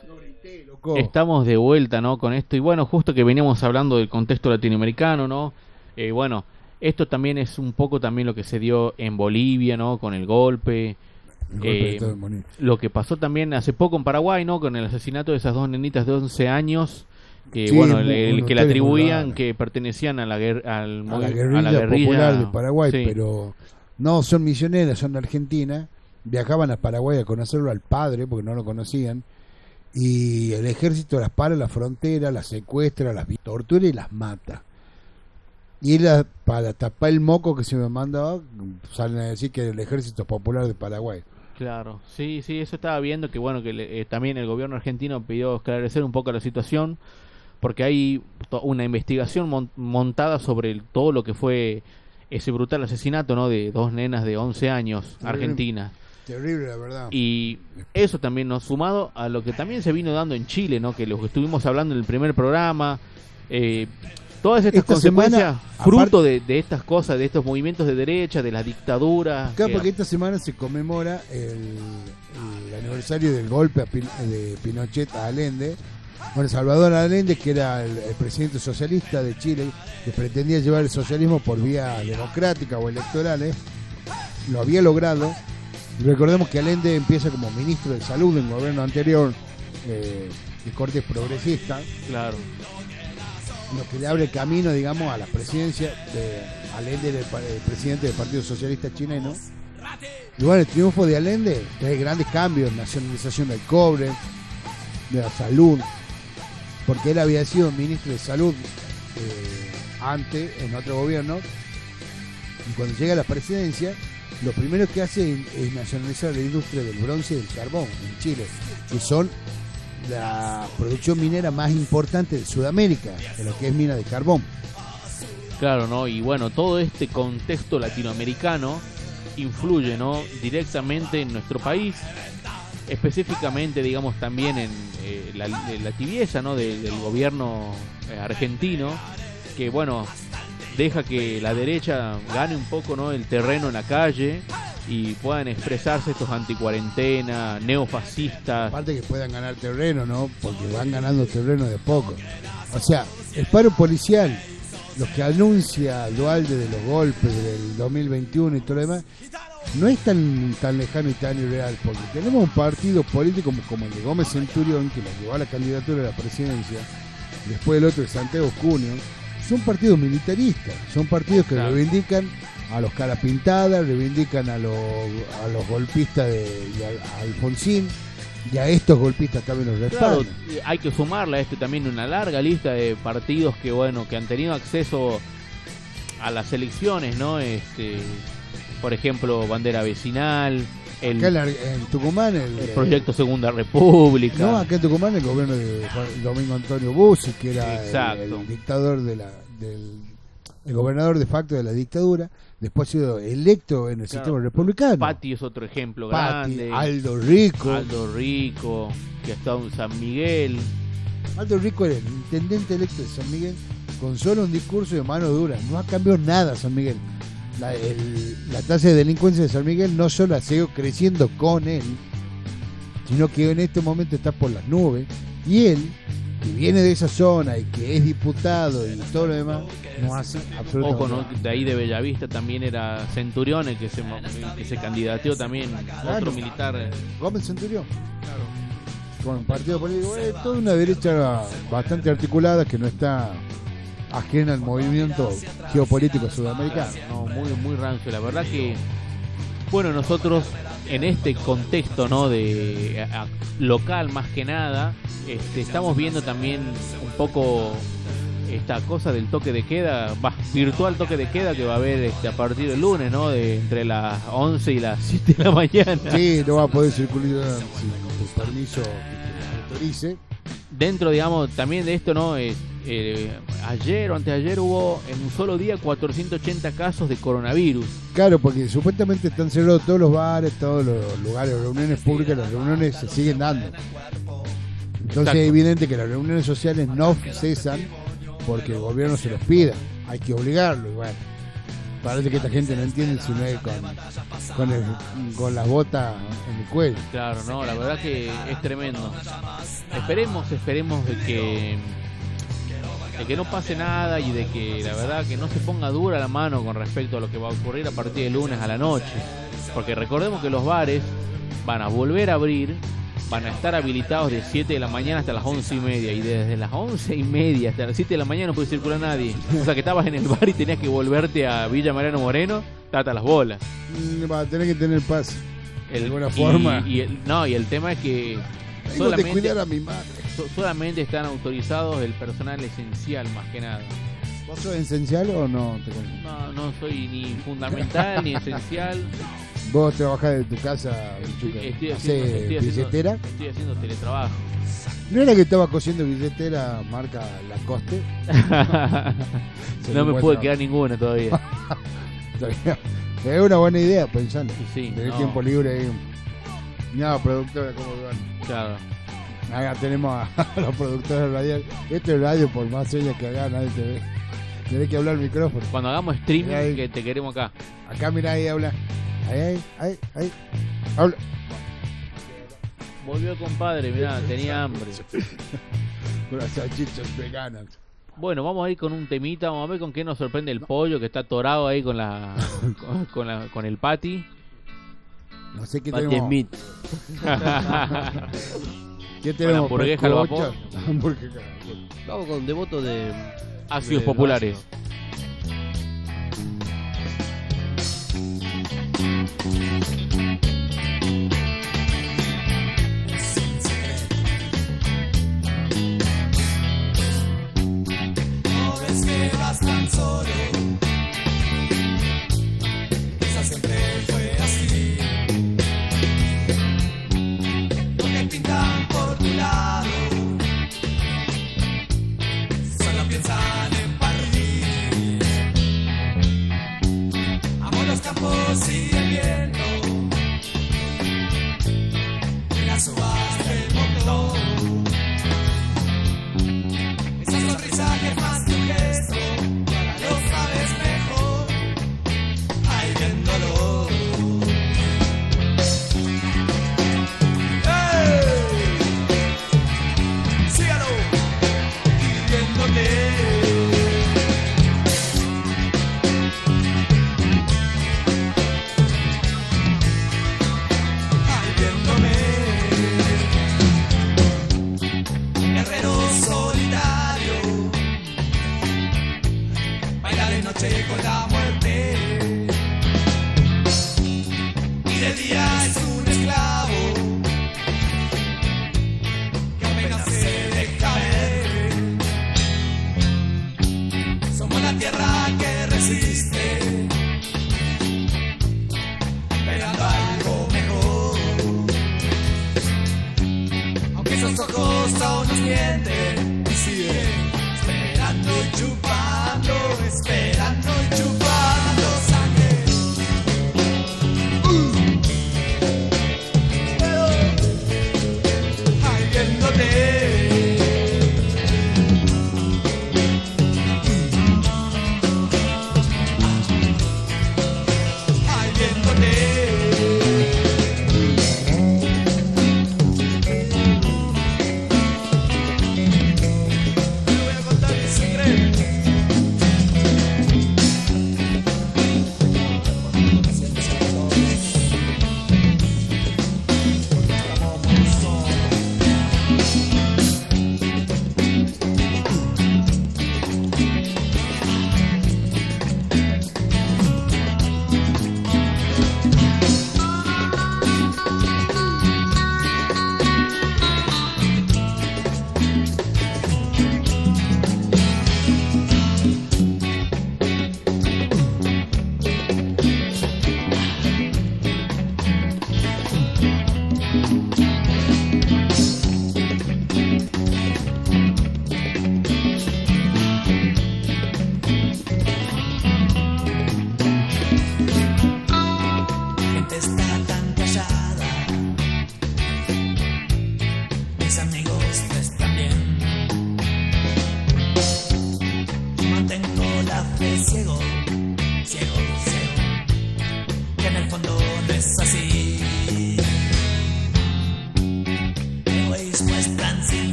Estamos de vuelta, ¿no? Con esto. Y bueno, justo que veníamos hablando del contexto latinoamericano, ¿no? Eh, bueno, esto también es un poco también lo que se dio en Bolivia, ¿no? Con el golpe. El golpe de eh. Lo que pasó también hace poco en Paraguay, ¿no? Con el asesinato de esas dos nenitas de 11 años. Que, Sí, bueno, el, que le atribuían que pertenecían a la, al a la guerrilla, a la guerrilla popular de Paraguay, sí. pero no son misioneras, son de Argentina. Viajaban a Paraguay a conocerlo al padre porque no lo conocían. Y el ejército las para en la frontera, las secuestra, las tortura y las mata. Y la- para tapar el moco que se me mandaba, salen a decir que el ejército popular de Paraguay. Claro, sí, sí, eso estaba viendo que bueno, que le- eh, también el gobierno argentino pidió esclarecer un poco la situación porque hay una investigación mon- montada sobre el- todo lo que fue ese brutal asesinato, ¿no? De dos nenas de 11 años argentinas. Terrible, la verdad. Y eso también nos sumado a lo que también se vino dando en Chile, ¿no? Que lo que estuvimos hablando en el primer programa, eh, todas estas Esta consecuencias, semana, fruto de, de estas cosas, de estos movimientos de derecha, de la dictadura. Claro, que- porque esta semana se conmemora el, el aniversario del golpe a Pin- de Pinochet a Allende. Bueno, Salvador Allende, que era el, el presidente socialista de Chile, que pretendía llevar el socialismo por vía democrática o electorales, lo había logrado. Recordemos que Allende empieza como ministro de salud en el gobierno anterior, eh, de corte progresista, Claro. lo que le abre el camino, digamos, a la presidencia de Allende, el presidente del Partido Socialista Chileno. Y bueno, el triunfo de Allende trae grandes cambios, nacionalización del cobre, de la salud, porque él había sido ministro de salud eh, antes, en otro gobierno, y cuando llega a la presidencia, lo primero que hace es, nacionalizar la industria del bronce y del carbón en Chile, que son la producción minera más importante de Sudamérica, de lo que es mina de carbón. Claro, ¿no? Y bueno, todo este contexto latinoamericano influye, ¿no? Directamente en nuestro país, específicamente, digamos, también en eh, la, tibieza, ¿no? Del gobierno eh, argentino, que bueno, deja que la derecha gane un poco, ¿no? El terreno en la calle y puedan expresarse estos anticuarentena, neofascistas. Aparte que puedan ganar terreno, ¿no? Porque van ganando terreno de poco. O sea, el paro policial, los que anuncia Dualde de los golpes del 2021 y todo lo demás, no es tan, tan lejano y tan irreal, porque tenemos un partido político como, como el de Gómez Centurión, que lo llevó a la candidatura a la presidencia, después el otro de Santiago Cunio, son partidos militaristas, son partidos que Claro. reivindican a los cara pintadas, reivindican a los, a los golpistas de, y a- a Alfonsín, y a estos golpistas también los Claro, respaldan. eh, hay que sumarle a este también una larga lista de partidos que bueno, que han tenido acceso a las elecciones, ¿no? Este, por ejemplo, bandera vecinal, el, Acá en, la- en Tucumán, el, el proyecto Segunda República. No, acá en Tucumán el gobierno de Domingo Antonio Bussi, que era el- dictador de la, del el gobernador de facto de la dictadura, después ha sido electo en el Claro. sistema republicano. Pati es otro ejemplo grande. Aldo Rico. Aldo Rico, que ha estado en San Miguel. Aldo Rico era el intendente electo de San Miguel con solo un discurso de mano dura. No ha cambiado nada San Miguel. La, el- la tasa de delincuencia de San Miguel no solo ha seguido creciendo con él, sino que en este momento está por las nubes. Y él, que viene de esa zona y que es diputado y todo lo demás, no hace absolutamente Ojo, ¿no? de ahí de Bellavista también era Centurión el que se, que se candidateó también, Claro. otro militar. eh, Gómez Centurión. Con un partido político, eh, toda una derecha bastante articulada que no está ajena al movimiento geopolítico sudamericano. No, muy, muy rancio. La verdad que, bueno, nosotros en este contexto, ¿no? De a- local más que nada, este, estamos viendo también un poco esta cosa del toque de queda, va, virtual toque de queda que va a haber este, a partir del lunes, ¿no? De entre las 11 y las 7 de la mañana. Sí, no va a poder circular sin el permiso que te autorice. Dentro, digamos, también de esto, ¿no? Eh, eh, ayer o anteayer hubo en un solo día 480 casos de coronavirus. Claro, porque supuestamente están cerrados todos los bares, todos los lugares, reuniones públicas, las reuniones se siguen dando. Entonces es evidente que las reuniones sociales no cesan porque el gobierno se los pida. Hay que obligarlo y bueno. Parece que esta gente no entiende si no es con, con, el- con las botas en el cuello. Claro, no, la verdad que es tremendo. Esperemos, esperemos de que de que no pase nada y de que la verdad que no se ponga dura la mano con respecto a lo que va a ocurrir a partir de lunes a la noche. Porque recordemos que los bares van a volver a abrir, van a estar habilitados de 7 de la mañana hasta las 11 y media. Y desde las 11 y media hasta las 7 de la mañana no puede circular nadie. O sea que estabas en el bar y tenías que volverte a Villa Mariano Moreno, tata las bolas. Mm, Va a tener que tener paz. El- De alguna forma. Y, el- no, y el tema es que Tengo que cuidar a mi madre. So- solamente están autorizados el personal esencial más que nada. ¿Vos sos esencial o no? te No, no soy ni fundamental ni esencial. ¿Vos trabajás de tu casa? Estoy haciendo, ¿Hacés estoy haciendo- billetera? estoy haciendo teletrabajo. ¿No era que estaba cosiendo billetera marca Lacoste? no me trabajo. quedar ninguna todavía. Es una buena idea, pensando. Sí, Tener no, tiempo libre ahí. No, productora, ¿cómo van? claro. Acá tenemos a, a los productores radiales. Este es radio, por más señas que haga, nadie te ve. Tenés que hablar al micrófono. Cuando hagamos streaming, Ahí. que te queremos acá. Acá, mira, ahí habla. Ahí, ahí, ahí, ahí. Habla. Volvió compadre, mirá, tenía hambre. Con las salchichas veganas. Bueno, vamos a ir con un temita, vamos a ver con qué nos sorprende el pollo que está atorado ahí con la con, con la, con el patty. No sé qué Patty tenemos. Smith. ¿Qué tenemos? hamburguesa al vapor. Vamos con devoto de. Ácidos de populares. No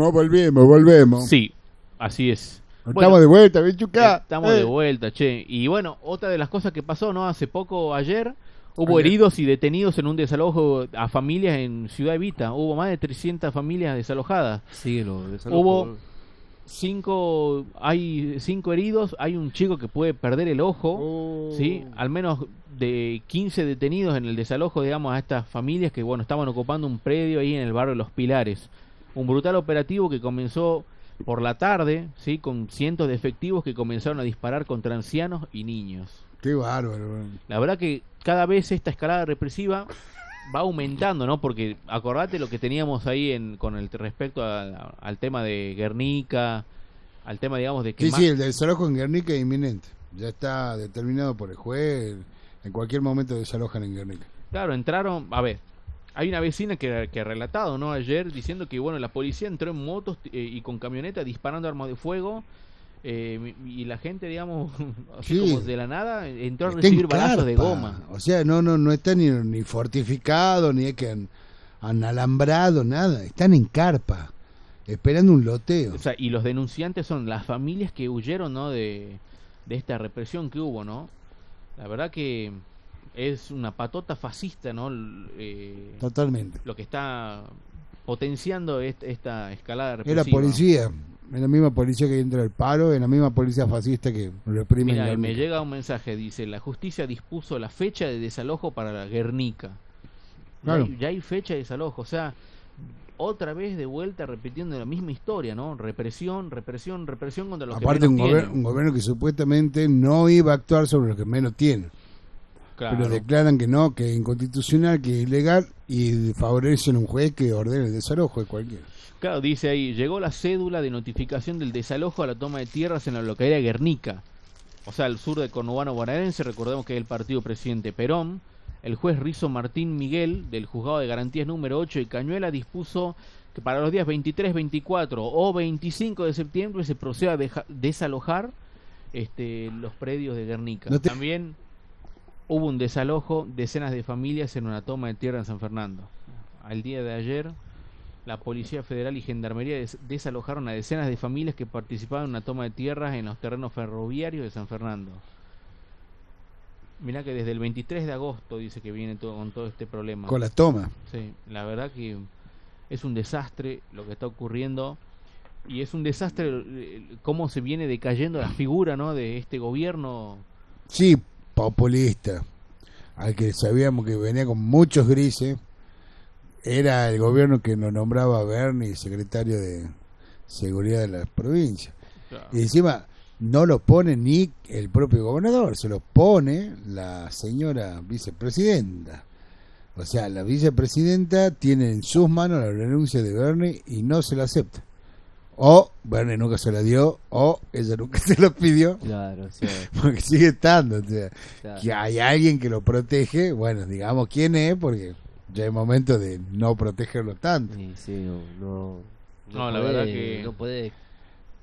Volvimos, volvimos, volvemos. Sí, así es. Estamos Bueno, de vuelta, bichuca. Estamos Eh. de vuelta, che. Y bueno, otra de las cosas que pasó, ¿no? Hace poco, ayer, hubo Ayer. heridos y detenidos en un desalojo a familias en Ciudad Evita. Hubo más de 300 familias desalojadas. Síguelo. desalojo. Hubo cinco, hay cinco heridos, hay un chico que puede perder el ojo, Oh. ¿sí? Al menos de 15 detenidos en el desalojo, digamos, a estas familias que, bueno, estaban ocupando un predio ahí en el barrio Los Pilares. Un brutal operativo que comenzó por la tarde, ¿sí? Con cientos de efectivos que comenzaron a disparar contra ancianos y niños. Qué bárbaro. La verdad que cada vez esta escalada represiva va aumentando, ¿no? Porque acordate lo que teníamos ahí en, con el respecto a- al tema de Guernica, al tema, digamos, de que Sí, más- sí, el desalojo en Guernica es inminente. Ya está determinado por el juez. En cualquier momento desalojan en Guernica. claro, entraron, a ver, hay una vecina que, que ha relatado, ¿no? Ayer diciendo que, bueno, la policía entró en motos eh, y con camioneta disparando armas de fuego. eh, y la gente, digamos, así Sí. como de la nada, entró a Está en recibir balazos de goma. O sea, no, no, no está ni, ni fortificado, ni es que han, han alambrado, nada. Están en carpa, esperando un loteo. O sea, y los denunciantes son las familias que huyeron, ¿no? De, de esta represión que hubo, ¿no? La verdad que es una patota fascista, ¿no? Eh, Totalmente. lo que está potenciando est- esta escalada Es represiva. la policía, es la misma policía que entra al paro, es la misma policía fascista que reprime. Mira, me llega un mensaje, dice, la justicia dispuso la fecha de desalojo para la Guernica. Ya, Claro. hay, ya hay fecha de desalojo, o sea, otra vez de vuelta repitiendo la misma historia, ¿no? Represión, represión, represión contra los Aparte, que un, gober- tienen. un gobierno que supuestamente no iba a actuar sobre los que menos tienen. Claro. Pero declaran que no, que es inconstitucional, que es ilegal y favorecen un juez que ordene el desalojo de cualquiera. Claro, dice ahí, llegó la cédula de notificación del desalojo a la toma de tierras en la localidad de Guernica. O sea, al sur de Conurbano bonaerense, recordemos que es el partido presidente Perón. El juez Rizo Martín Miguel, del juzgado de garantías número 8 de Cañuela, dispuso que para los días 23, 24 o 25 de septiembre se proceda a desalojar este, los predios de Guernica. No te- También hubo un desalojo, decenas de familias en una toma de tierra en San Fernando. Al día de ayer, la Policía Federal y Gendarmería des- desalojaron a decenas de familias que participaban en una toma de tierras en los terrenos ferroviarios de San Fernando. Mirá que desde el 23 de agosto dice que viene todo con todo este problema. Con la toma. Sí, la verdad que es un desastre lo que está ocurriendo y es un desastre eh, cómo se viene decayendo la figura, ¿no? De este gobierno. Sí, populista. Al que sabíamos que venía con muchos grises. Era el gobierno que nos nombraba a Bernie secretario de Seguridad de la provincia. Y encima no lo pone ni el propio gobernador, se lo pone la señora vicepresidenta. O sea, la vicepresidenta tiene en sus manos la renuncia de Bernie y no se la acepta. O Bernie nunca se la dio, o ella nunca se la pidió, Claro, sí. porque sigue estando. O sea, claro. que hay alguien que lo protege, bueno, digamos quién es, porque ya es momento de no protegerlo tanto. Sí, sí, no, no, No, la puede- verdad que- No puede...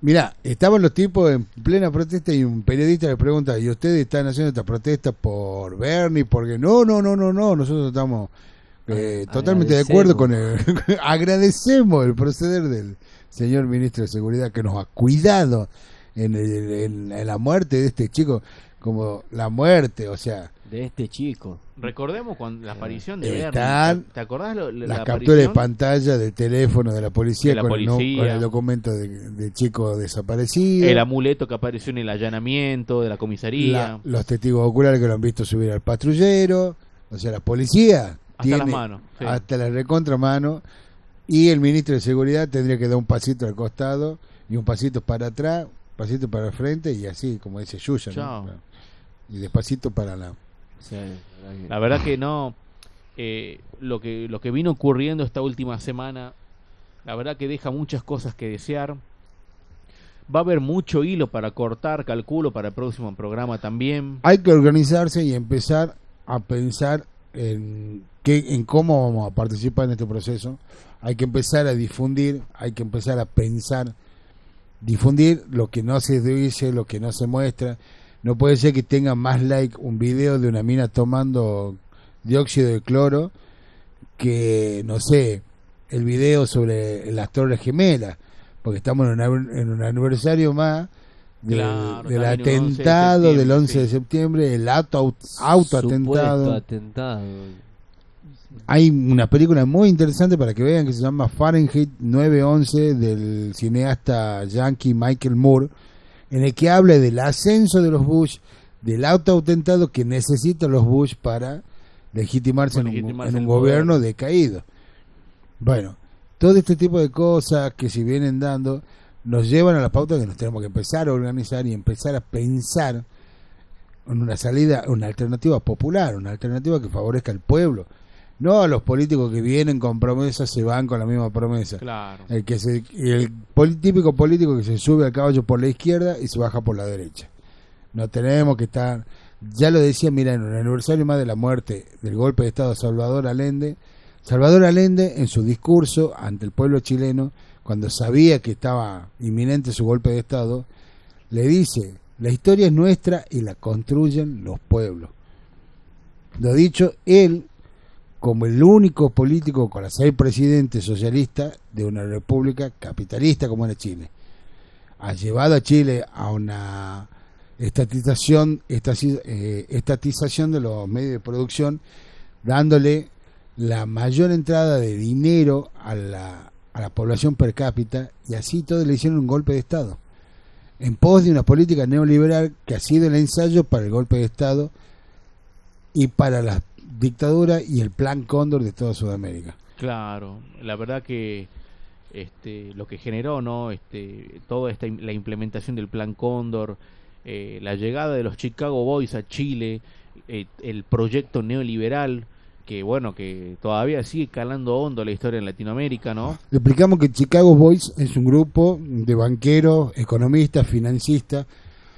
Mira, estaban los tipos en plena protesta y un periodista le pregunta, ¿y ustedes están haciendo esta protesta por Bernie? Porque no, no, no, no, no, nosotros estamos eh, totalmente de acuerdo con el... agradecemos el proceder del señor ministro de Seguridad que nos ha cuidado en, el- en- en la muerte de este chico, como la muerte, o sea, De este chico. Recordemos cuando la aparición de Están. ¿Te acordás lo- la, las la capturas de pantalla del teléfono de la policía, De la con, el con documento de, de chico desaparecido. El amuleto que apareció en el allanamiento de la comisaría. La- los testigos oculares que lo han visto subir al patrullero, o sea, la policía Hasta tiene las manos, sí. hasta la recontramano y el ministro de seguridad tendría que dar un pasito al costado y un pasito para atrás, un pasito para el frente y así, como dice Yuya, ¿no? Y despacito para la Sí, la verdad que- La verdad que no. eh, lo que lo que vino ocurriendo esta última semana, la verdad que deja muchas cosas que desear. Va a haber mucho hilo para cortar, calculo, para el próximo programa también. hay que organizarse y empezar a pensar en qué, en cómo vamos a participar en este proceso. Hay que empezar a difundir, hay que empezar a pensar, difundir lo que no se dice, lo que no se muestra. No puede ser que tenga más like un video de una mina tomando dióxido de cloro que, no sé, el video sobre las Torres Gemelas, porque estamos en, una- en un aniversario más del, Claro, del también un 11 de atentado del septiembre, 11 de septiembre, el auto, auto Supuesto atentado. atentado. Hay una película muy interesante para que vean que se llama Fahrenheit 911 del cineasta yankee Michael Moore, en el que habla del ascenso de los Bush, del auto atentado que necesitan los Bush para legitimarse, en un- en gobierno poder. decaído. Bueno, todo este tipo de cosas que se vienen dando nos llevan a la pauta que nos tenemos que empezar a organizar y empezar a pensar en una salida, una alternativa popular, una alternativa que favorezca al pueblo. No a los políticos que vienen con promesas, se van con la misma promesa. Claro. El que se, el pol- típico político que se sube al caballo por la izquierda y se baja por la derecha. No tenemos que estar, ya lo decía, mira, en un aniversario más de la muerte del golpe de Estado de Salvador Allende, Salvador Allende en su discurso ante el pueblo chileno, cuando sabía que estaba inminente su golpe de Estado, le dice, la historia es nuestra y la construyen los pueblos. Lo dicho, él, como el único político con seis presidentes socialistas de una república capitalista como era Chile, ha llevado a Chile a una estatización, eh, estatización de los medios de producción, dándole la mayor entrada de dinero a la, a la población per cápita y así todos le hicieron un golpe de Estado. En pos de una política neoliberal que ha sido el ensayo para el golpe de Estado y para la dictadura y el plan Cóndor de toda Sudamérica. Claro, la verdad que este, lo que generó, ¿no? Este, toda esta la implementación del Plan Cóndor, eh, la llegada de los Chicago Boys a Chile, eh, el proyecto neoliberal que bueno, que todavía sigue calando hondo la historia en Latinoamérica, ¿no? Le explicamos que Chicago Boys es un grupo de banqueros, economistas, financistas.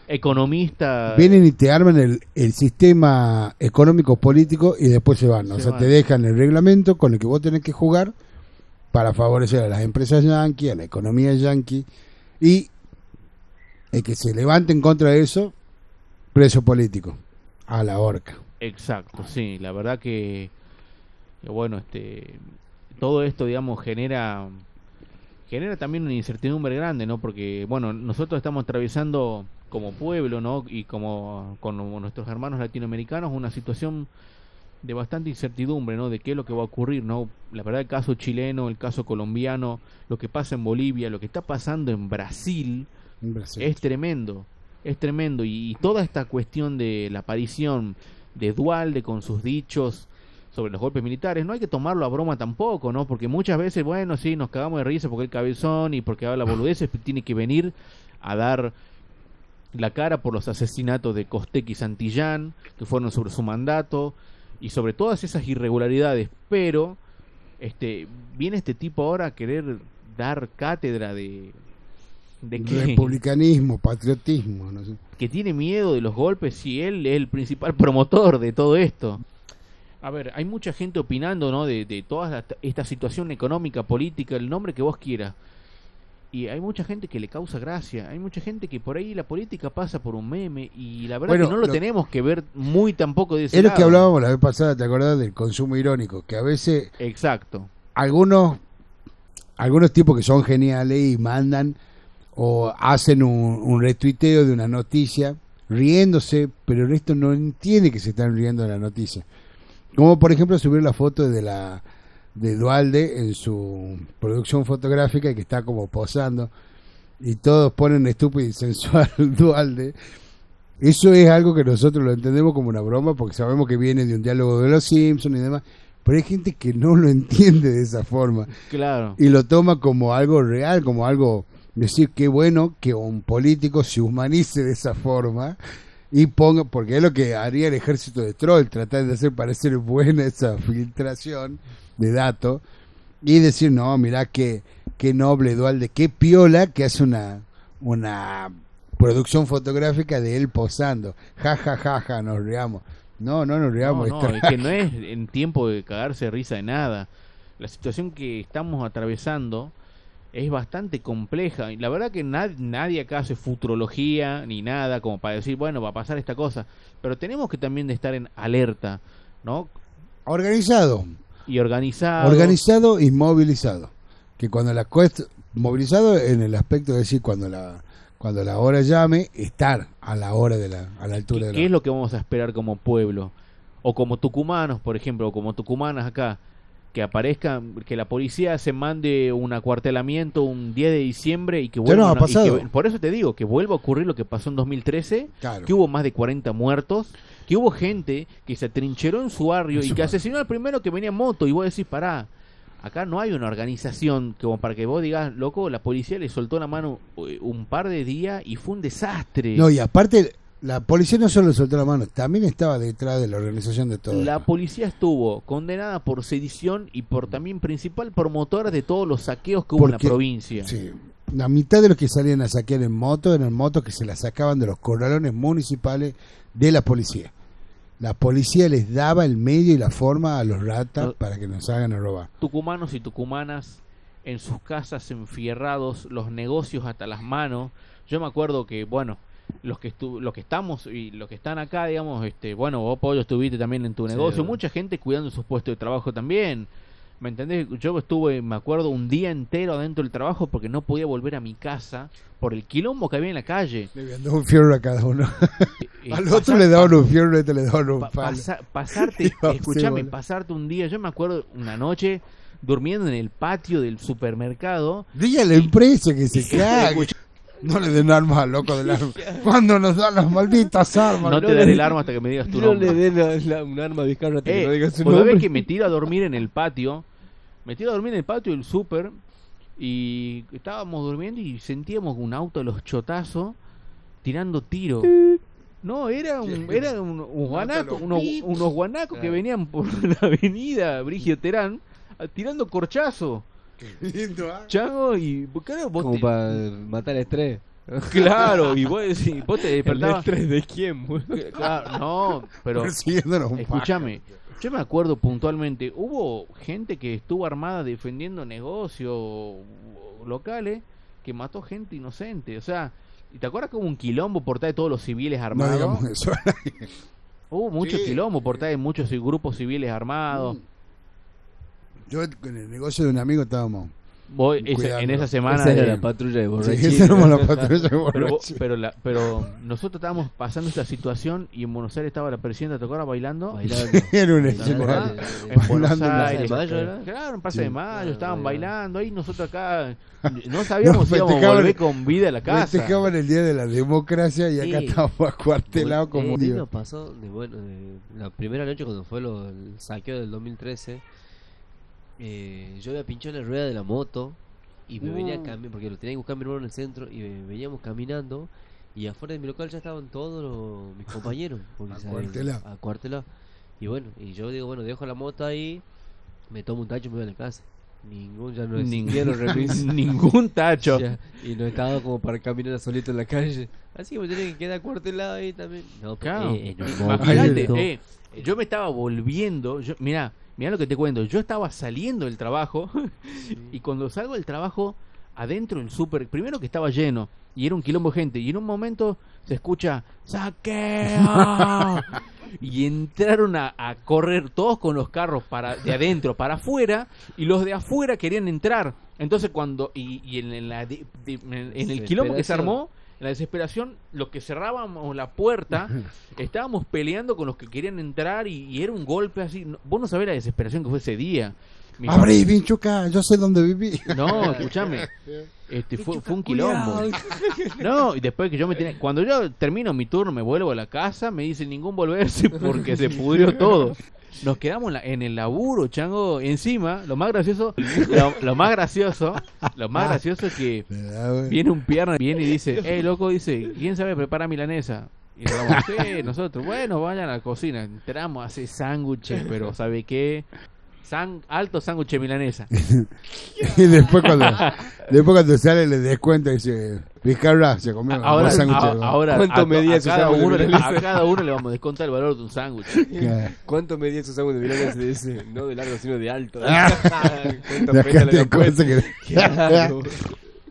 Economista Vienen y te arman el, el sistema económico político y después se van. o Se sea, van. te dejan el reglamento con el que vos tenés que jugar para favorecer a las empresas yanqui, a la economía yanqui. Y el que se levante en contra de eso, preso político, a la horca. Exacto, sí, la verdad que, que bueno, este, todo esto, digamos, genera, genera también una incertidumbre grande, ¿no? Porque, bueno, nosotros estamos atravesando como pueblo, ¿no? Y como con nuestros hermanos latinoamericanos una situación de bastante incertidumbre, ¿no? De qué es lo que va a ocurrir, ¿no? La verdad, el caso chileno, el caso colombiano, lo que pasa en Bolivia, lo que está pasando en Brasil, En Brasil. es tremendo, es tremendo. Y, y toda esta cuestión de la aparición de Dualde con sus dichos sobre los golpes militares, no hay que tomarlo a broma tampoco, ¿no? Porque muchas veces, bueno, sí, nos cagamos de risa porque el cabezón y porque habla boludeces, tiene que venir a dar la cara por los asesinatos de Costec y Santillán, que fueron sobre su mandato, y sobre todas esas irregularidades. Pero este viene este tipo ahora a querer dar cátedra de, de que, Republicanismo, patriotismo, no sé. que tiene miedo de los golpes y él es el principal promotor de todo esto. A ver, hay mucha gente opinando, ¿no? De, de toda esta- esta situación económica, política, el nombre que vos quieras. Y hay mucha gente que le causa gracia. Hay mucha gente que por ahí la política pasa por un meme y la verdad Bueno, que no lo, lo- tenemos que ver muy tampoco de ese Es lo que lado. hablábamos la vez pasada, ¿te acordás del consumo irónico? Que a veces Exacto. algunos algunos tipos que son geniales y mandan o hacen un, un retuiteo de una noticia riéndose, pero el resto no entiende que se están riendo de la noticia. Como por ejemplo subir la foto de la de Dualde en su producción fotográfica que está como posando y todos ponen estúpido y sensual Dualde. Eso es algo que nosotros lo entendemos como una broma porque sabemos que viene de un diálogo de los Simpsons y demás, pero hay gente que no lo entiende de esa forma Claro. y lo toma como algo real, como algo decir qué bueno que un político se humanice de esa forma y ponga, porque es lo que haría el ejército de troll, tratar de hacer parecer buena esa filtración de datos y decir, no, mirá qué, qué noble Dualde, qué piola que hace una, una producción fotográfica de él posando. Ja, ja, ja, ja, nos riamos. No, no nos No, riamos. no, es es que no es en tiempo de cagarse de risa de nada. La situación que estamos atravesando es bastante compleja. Y la verdad que nad- nadie acá hace futurología ni nada como para decir, bueno, va a pasar esta cosa. Pero tenemos que también de estar en alerta, ¿no? organizado. Y organizado. organizado y movilizado. Que cuando la cuesta, movilizado en el aspecto de decir cuando la cuando la hora llame, estar a la hora de la, a la altura de ¿Qué la es lo que vamos a esperar como pueblo? O como tucumanos, por ejemplo, o como tucumanas acá, que aparezcan, que la policía se mande un acuartelamiento un 10 de diciembre y que vuelva nos ha que- pasado. por eso te digo, que vuelva a ocurrir lo que pasó en 2013, Claro. que hubo más de 40 muertos, que hubo gente que se atrincheró en su barrio En y que asesinó al primero que venía en moto y vos decís, pará, acá no hay una organización como para que vos digas, loco, la policía le soltó la mano eh, un par de días y fue un desastre. No, y aparte la policía no solo le soltó la mano, también estaba detrás de la organización de todo. La esto. policía estuvo condenada por sedición y por también principal promotora de todos los saqueos que hubo en la provincia. Sí. La mitad de los que salían a saquear en moto eran motos que se las sacaban de los corralones municipales de la policía. La policía les daba el medio y la forma a los ratas para que nos hagan a robar. Tucumanos y tucumanas en sus casas enfierrados, los negocios hasta las manos. Yo me acuerdo que, bueno, los que estu los que estamos y los que están acá, digamos, este, bueno, vos Pollo estuviste también en tu negocio, mucha gente cuidando sus puestos de trabajo también. ¿Me entendés? Yo estuve, me acuerdo, un día entero adentro del trabajo porque no podía volver a mi casa por el quilombo que había en la calle. Le habían dado un fierro a cada uno. Eh, Al otro pasar- le daban un fierro y a este le daban un Pa- palo. pasa- pasarte, escúchame, pasarte un día, yo me acuerdo una noche durmiendo en el patio del supermercado. Dígale a la empresa que se cague. No le den armas al loco del arma. Cuando nos dan las malditas armas. no te daré el arma hasta que me digas tu No nombre. le den la- la- un arma a Vizcarra hasta que Eh, no diga su nombre. que me tiro a dormir en el patio, me tiro a dormir en el patio del super y estábamos durmiendo y sentíamos un auto a los chotazos tirando tiro. No, era un, era un, un guanaco, unos, guanacos que venían por la avenida Brigio Terán tirando corchazo. Lindo, ¿ah? Chango y claro, vos Como te- para matar el estrés. claro, y vos, decís, vos te ¿El despertabas. estrés de quién, boludo? Claro, no, pero Persiguiéndonos un escúchame, yo me acuerdo puntualmente, hubo gente que estuvo armada defendiendo negocios locales que mató gente inocente, o sea, ¿y te acuerdas como un quilombo por de todos los civiles No armados? digamos eso. Hubo mucho Sí. quilombo por de muchos grupos civiles armados. Yo en el negocio de un amigo estábamos. Vos, esa- en esa semana Esa era de- la patrulla de Sí, borrachines. éramos la patrulla de Pero, borrachos. pero, la- pero nosotros estábamos pasando esta situación y en Buenos Aires estaba la presidenta ¿te acuerdas bailando? Bailando. Era un. Eh, En Buenos en Aires. de Mayo. Claro, en Sí. de Mayo, estaban bailando. ahí, nosotros acá no sabíamos si íbamos a volver con vida a la casa. Festejaban el día de la democracia y acá estábamos acuartelados Eh, como me Dios. pasó de, bueno, de la primera noche cuando fue lo, el saqueo del 2013. Eh, yo había pinchado en la rueda de la moto y me venía No. caminando, porque lo tenía que buscar mi hermano en el centro y me- veníamos caminando y afuera de mi local ya estaban todos los- mis compañeros porque Acuartelados. acuartelados. Y bueno, y yo digo, bueno, dejo la moto ahí, me tomo un tacho y me voy a la casa. Ningún, ya no remisos. Ningún tacho. Ya, y no estaba como para caminar solito en la calle. Así que me tenía que quedar cuartelado ahí también. No, pero, Claro. eh, en un Imagínate, momento- eh, yo me estaba volviendo, yo, mirá, mirá lo que te cuento, yo estaba saliendo del trabajo y cuando salgo del trabajo, adentro del súper, primero que estaba lleno y era un quilombo de gente y en un momento se escucha ¡Saqueo! y entraron a, a correr todos con los carros para de adentro para afuera y los de afuera querían entrar. Entonces cuando y, y en, en la de- de- en- en el quilombo que se armó, en la desesperación, los que cerrábamos la puerta, estábamos peleando con los que querían entrar y, y era un golpe así. No- Vos no sabés la desesperación que fue ese día. Mi Abrí, Vinchuca, yo sé dónde viví. no, escúchame. Este fue, fue un quilombo. No, y después que yo me tenía. Cuando yo termino mi turno, me vuelvo a la casa, me dicen ningún volverse porque se pudrió todo. Nos quedamos en, la- en el laburo, chango. Encima, lo más gracioso, lo, lo más gracioso, lo más gracioso es que viene un pierna, viene y dice, eh, loco, dice, ¿quién sabe preparar milanesa? Y nosotros, sí, nosotros, bueno, vayan a la cocina. Entramos a hacer sándwiches, pero ¿sabe qué? San, alto sándwich de milanesa. Y después cuando, después cuando sale le descuenta y dice, Vizcarra se comió Ahora, sándwiches, ahora ¿Cuánto a, medía a cada de uno, a cada uno le vamos a descontar el valor de un sándwich. ¿Cuánto medía esos sándwiches de milanesa ese? No de largo, sino de alto. Ah. Que-.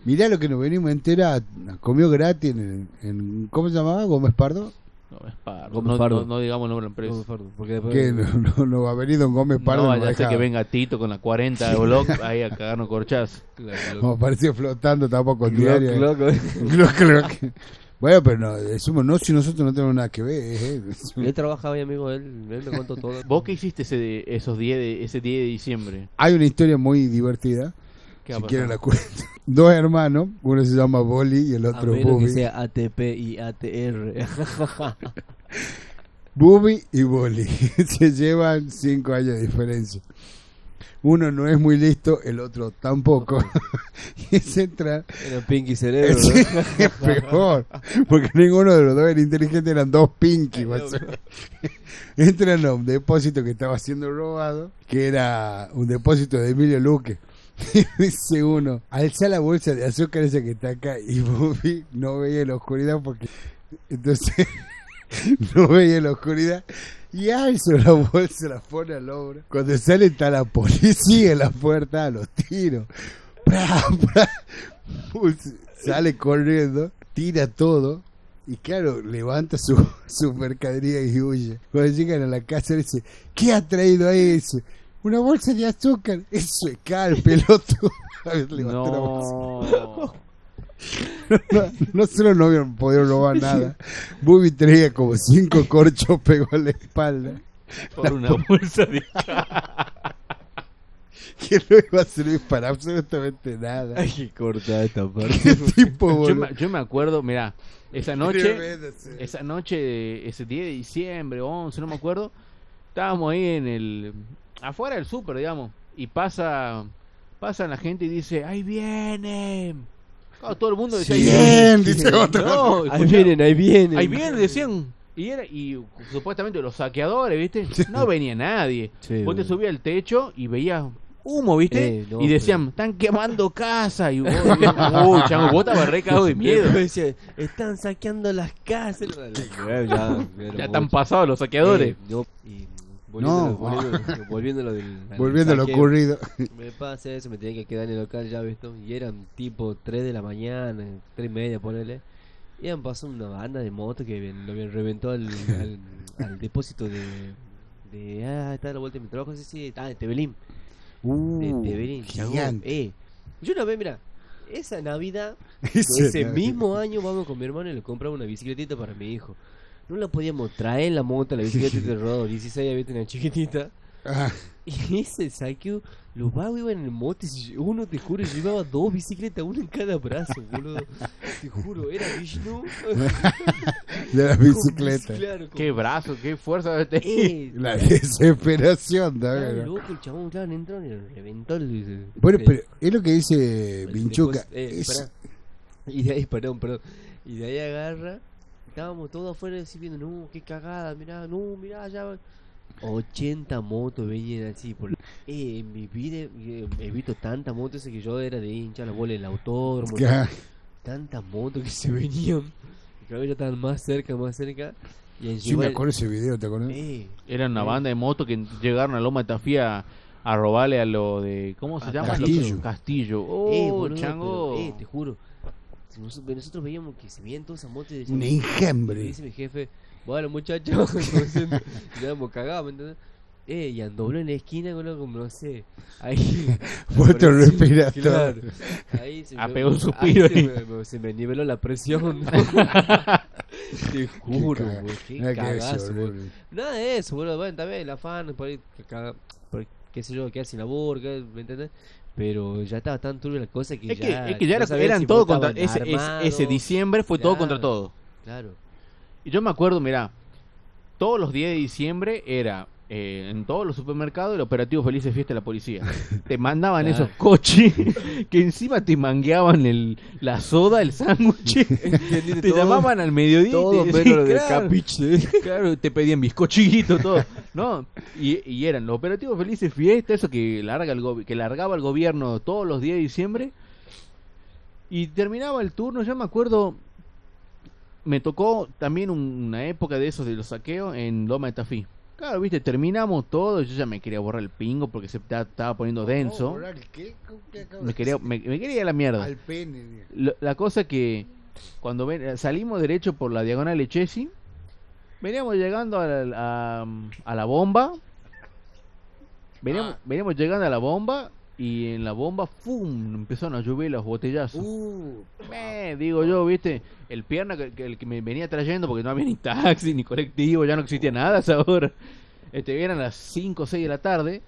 Mirá lo que nos venimos a enterar, comió gratis en, en- ¿cómo se llamaba? Gómez Pardo. Gómez Pardo. Gómez no, Pardo. no- no digamos el nombre de la Gómez empresa. Pardo, porque después- Que no, no, no va a venir Don Gómez Pardo. no y vaya a ser deja- que venga Tito con la 40 de blog ahí a cagarnos corchazos. Claro, Como apareció flotando tampoco con diario. Que- Bueno, pero no, decimos no si nosotros no tenemos nada que ver. eh. Él trabajaba ahí, amigo, él, él me contó todo. ¿Vos qué hiciste ese esos 10 de, ese 10 de diciembre? Hay una historia muy divertida. ¿Qué si quieren la cuento. Dos hermanos, uno se llama Boli y el A otro menos que Bubi. sea ATP y ATR. Bubi y Boli. se llevan cinco años de diferencia. Uno no es muy listo, el otro tampoco. y se entra. Era Pinky Cerebro. Es peor. Porque ninguno de los dos era inteligente, eran dos pinky. guaso. Entran a un depósito que estaba siendo robado, que era un depósito de Emilio Luque. Dice uno, alza la bolsa de azúcar esa que está acá. Y Bubi no veía la oscuridad porque... Entonces, no veía la oscuridad. Y alza la bolsa, la pone al hombro. Cuando sale está la policía en la puerta a los tiros. Uy, sale corriendo, tira todo y claro, levanta su, su mercadería y huye. Cuando llegan a la casa dice, ¿qué ha traído ahí? Dice, una bolsa de azúcar. Eso es cal, pelotudo. Bolsa. No. No, no solo no habían podido robar nada. Bubi traía como cinco corchos pegó en la espalda. Por una bolsa de Que no iba a servir para absolutamente nada. Hay que cortar esta ¿Qué parte. tipo, yo me, yo me acuerdo, mira, esa noche, esa noche, de- ese 10 de diciembre, 11, no me acuerdo, estábamos ahí en el, afuera del súper, digamos, y pasa, pasa la gente y dice, ahí vienen. Claro, todo el mundo decía, ahí Bien, dice otro. No, Ahí vienen, ahí vienen. ahí vienen, decían. Y, era, y supuestamente los saqueadores, ¿viste? No venía nadie. Sí, Vos te subías al techo y veías humo, ¿viste? Eh, no, y decían, están quemando casa. Y vos, uy, chango, vos estabas re cagado de miedo. Decía, están saqueando las casas. ya, ya, Ya están pasados los saqueadores. Eh, no, y volviendo, No. volviendo, volviendo a lo del, Volviendo a lo ocurrido. Me pasa eso, me tenía que quedar en el local ya, ¿viste? Y eran tipo 3 de la mañana, 3 y media, ponele. Y han pasado una banda de motos que lo habían reventado al, al, al depósito de, de. Ah, está a la vuelta de mi trabajo, sí, sí. Ah, de Tebelín. De Uh, Tebelín, chango. gigante. Eh, yo una vez, mira, esa Navidad, Ese- ese mismo año, vamos con mi hermano y le compramos una bicicletita para mi hijo. No la podíamos traer en la moto, la bicicleta de rodo 16, había una chiquitita. Ah, Y ese saqueo, los vagos iban en moto y se- uno, te juro, llevaba dos bicicletas, una en cada brazo, boludo. Te juro, era Vishnu. de la bicicleta. bici- claro, con- Qué brazo, qué fuerza de tener. Eh, La desesperación también. loco el chabón, claro, entró y le reventó el... Bueno, el- pero es lo que dice el Vinchuca. eh, Es-. Y de ahí, perdón, perdón. Y de ahí agarra. Estábamos todos afuera así viendo, no, qué cagada, mirá, no, mirá, ya. van". 80 motos venían así. Por... Eh, en mi vida eh, he visto tantas motos ese que yo era de hincha la bola del autódromo. Tantas motos que se venían. Y cada vez ya estaban más cerca, más cerca. Y Sí, me acuerdo ese video, ¿te acuerdas? Eh, Era una Eh. banda de motos que llegaron a Loma de Tafía a robarle a lo de. ¿Cómo se A llama? Castillo. Castillo. Oh, eh, boludo, chango. pero, eh, te juro. Si nosotros, nosotros veíamos que se veían todas esas motos y Un enjambre. Dice mi jefe, bueno muchachos, diciendo, ya hemos cagado, ¿me entiendes? Eh, y andobló en la esquina, boludo, como no sé. Ahí. Respiratorio. Claro. Ahí se Ah, me- un ahí suspiro se ahí. me, me- se me niveló la presión. Te juro, güey, qué ver, cagazo, güey. Nada de eso, boludo. Bueno, también el afán, por ahí, que caga- por, qué sé yo, quedar sin labor, ¿me entiendes? Pero ya estaba tan turbia la cosa que Es que, ya. es que ya era- eran si todo contra. Ese, ese, diciembre fue todo contra todo. Claro. Y yo me acuerdo, mirá, todos los días de diciembre era eh, en todos los supermercados el operativo Felices Fiesta de la policía. Te mandaban Claro. esos coches que encima te mangueaban el, la soda, el sándwich. te llamaban al mediodía Todo y te decían, del claro, capiche. claro, te pedían bizcochitos, todo. ¿No? Y, y eran los operativos Felices Fiesta, eso que, larga el que largaba el gobierno todos los días de diciembre. Y terminaba el turno, yo me acuerdo, me tocó también un- una época de esos de los saqueos en Loma de Tafí. Claro, viste, terminamos todo, yo ya me quería borrar el pingo porque se ta- estaba poniendo denso. ¿Borrar el qué? ¿Cómo que acabo Me quería, me, me quería ir a la mierda. Al pene. Lo- la cosa que cuando ven, salimos derecho por la diagonal de Chessy Veníamos llegando a la, a, a la bomba. Veníamos, Ah. veníamos llegando a la bomba y en la bomba, ¡fum! Empezaron a llover los botellazos. Uh, Me, digo yo, viste, el pierna que, que- el que me venía trayendo porque no había ni taxi ni colectivo, ya no existía nada a esa hora. Este, eran las 5 o 6 de la tarde.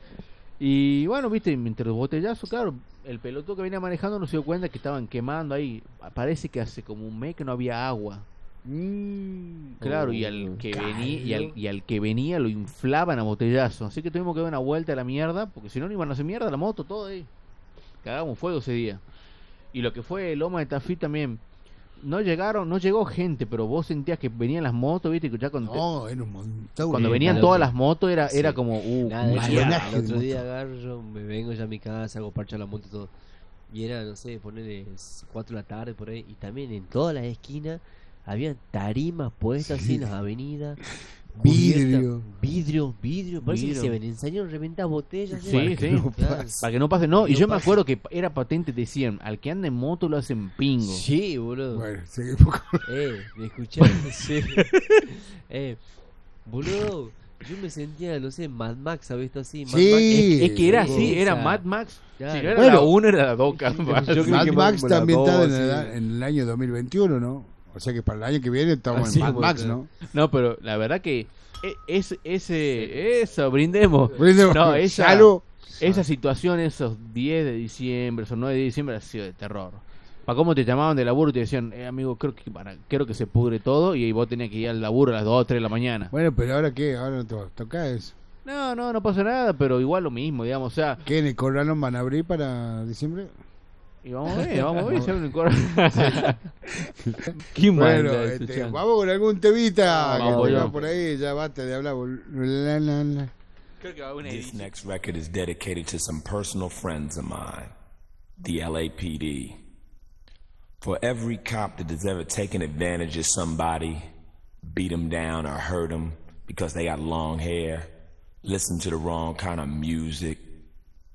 Y bueno, viste, entre los botellazos, claro, el pelotudo que venía manejando no se dio cuenta que estaban quemando ahí. Parece que hace como un mes que no había agua. Mm, Claro, y al que venía y al, y al que venía lo inflaban a botellazo. Así que tuvimos que dar una vuelta a la mierda, porque si no, no iban a hacer mierda la moto, todo ahí. Cagamos fuego ese día. Y lo que fue Loma de Tafí también. No llegaron, no llegó gente, pero vos sentías que venían las motos, viste, que ya cuando, no, era un montón. cuando Sí, venían todas las motos era, era como, uh, Nada, el otro día agarro, yo me vengo ya a mi casa, hago parcha la moto y todo. Y era, no sé, ponerle 4 de la tarde por ahí. Y también en todas las esquinas había tarimas puestas así en las avenidas. Vidrio. Vidrio, vidrio. Parece Vidrio. que se ven ensañan reventar botellas. Sí, ¿eh? sí. no Claro. pase. Para que no pase, no. Y No yo me acuerdo que era patente, decían, al que anda en moto lo hacen pingo. Sí, boludo. Bueno, seguimos con- Eh, ¿me escuchaste? Sí. eh, boludo, yo me sentía, no sé, Mad Max, ¿sabes esto así? Mad Sí. Max, Es, es que era Sí, así, era Mad Max. claro. No era Bueno. la 1, era la 2, capaz. Yo creo Mad que Max está dos, en el, sí. en el año 2021, ¿no? O sea que para el año que viene estamos Así en Mad Max. ¿no? No, pero la verdad que e- es, ese, eso, brindemos. Brindemos. No, esa, Salud. esa situación, esos 10 de diciembre, esos 9 de diciembre, ha sido de terror. Para cómo te llamaban de laburo y te decían, eh, amigo, creo que, para, creo que se pudre todo y vos tenías que ir al laburo a las 2 o 3 de la mañana. Bueno, pero ahora qué, ahora no te va a tocar eso. No, no, no pasa nada, pero igual lo mismo, digamos, o sea, ¿Qué en el Corralón van a abrir para diciembre? Y vamos a ver, vamos a ver, si abren el Qué Bueno, este, vamos con algún temita Vamos, que tenga por ahí, ya basta de hablar. la, la, la. Creo que va una This next record is dedicated to some personal friends of mine, the LAPD. For every cop that has ever taken advantage of somebody, beat them down or hurt them because they got long hair, listened to the wrong kind of music,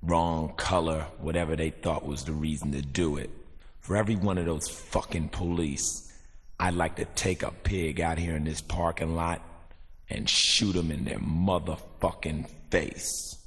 wrong color, whatever they thought was the reason to do it. For every one of those fucking police, I'd like to take a pig out here in this parking lot and shoot them in their motherfucking face.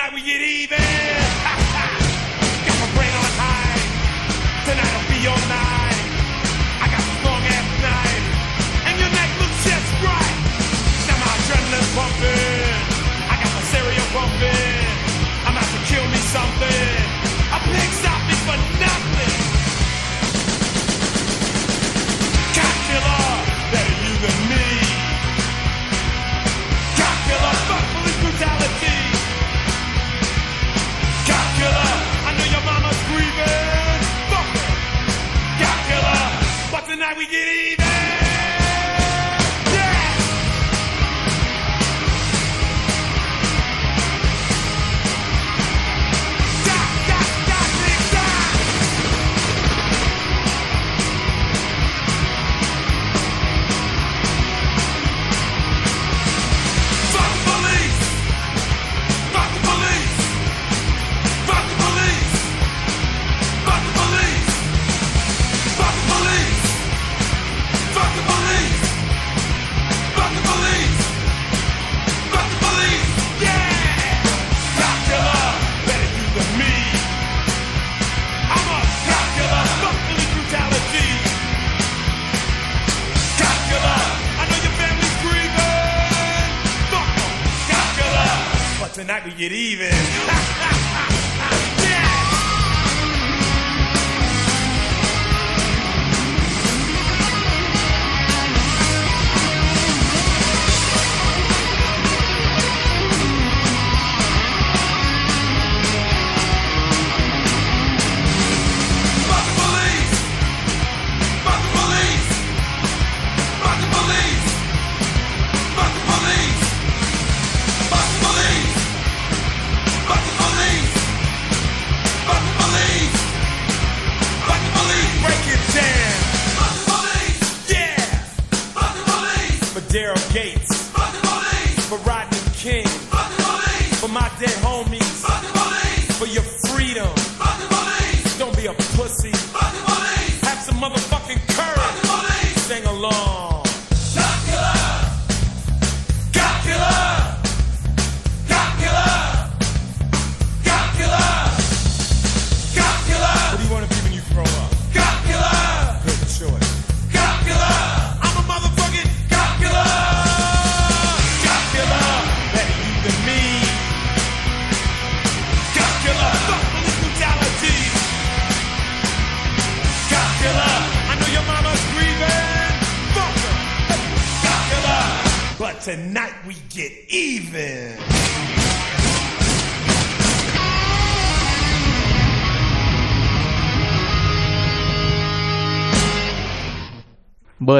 But tonight we get even.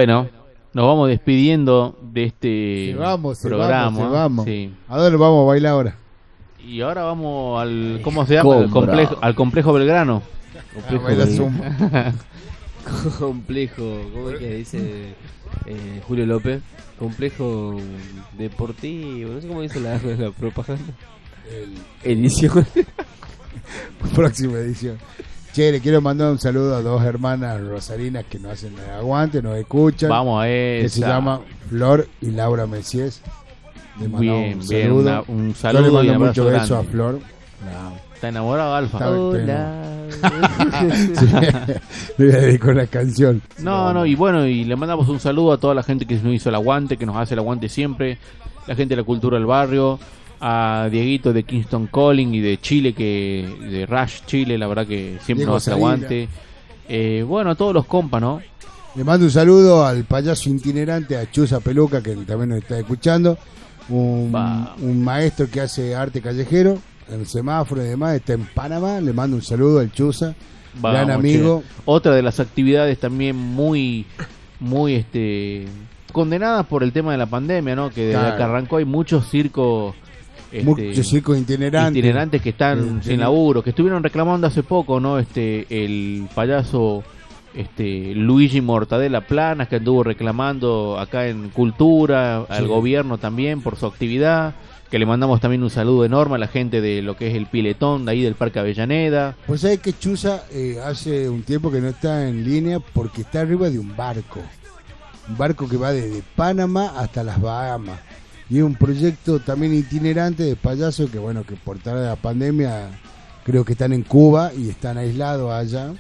Bueno, nos vamos despidiendo de este Se vamos, se programa. vamos, se vamos. Sí. ¿A dónde vamos a bailar ahora? Y ahora vamos al ¿cómo se llama? Al complejo, al complejo Belgrano. Complejo, A bailar del- zumba. complejo, ¿cómo es que dice eh, Julio López? Complejo deportivo, no sé cómo dice la, la propaganda. Edición. Próxima edición. Che, le quiero mandar un saludo a dos hermanas rosarinas que nos hacen el aguante, nos escuchan. Vamos a que se esa. llama Flor y Laura Messies. Le mandamos Bien, un bien, saludo. una- un Yo saludo le y un mando mucho beso a grande. Flor. Está enamorado Alfa. Está- Hola. Sí, le voy a dedicar una canción. No, no, y bueno, y le mandamos un saludo a toda la gente que nos hizo el aguante, que nos hace el aguante siempre, la gente de la cultura del barrio, a Dieguito de Kingston Calling y de Chile, que de Rush Chile, la verdad que siempre Diego nos hace el aguante. Eh, bueno, a todos los compas, ¿no? Le mando un saludo al payaso itinerante, a Chuza Peluca, que también nos está escuchando. Un, un maestro que hace arte callejero, en semáforo y demás, está en Panamá. Le mando un saludo al Chuza, gran amigo. che. Otra de las actividades también muy, muy, este, condenadas por el tema de la pandemia, ¿no? Que desde Claro. que arrancó hay muchos circos, este, Muchos circos itinerantes. itinerantes que están Sí, sin sí. laburo, que estuvieron reclamando hace poco, ¿no? Este, el payaso, este, Luigi Mortadela Planas, que anduvo reclamando acá en Cultura, al gobierno también por su actividad, que le mandamos también un saludo enorme a la gente de lo que es el Piletón, de ahí del Parque Avellaneda. Pues sabes que Chuza eh, hace un tiempo que no está en línea porque está arriba de un barco. Un barco que va desde Panamá hasta las Bahamas. Y un proyecto también itinerante de payasos que, bueno, que por tal de la pandemia creo que están en Cuba y están aislados allá.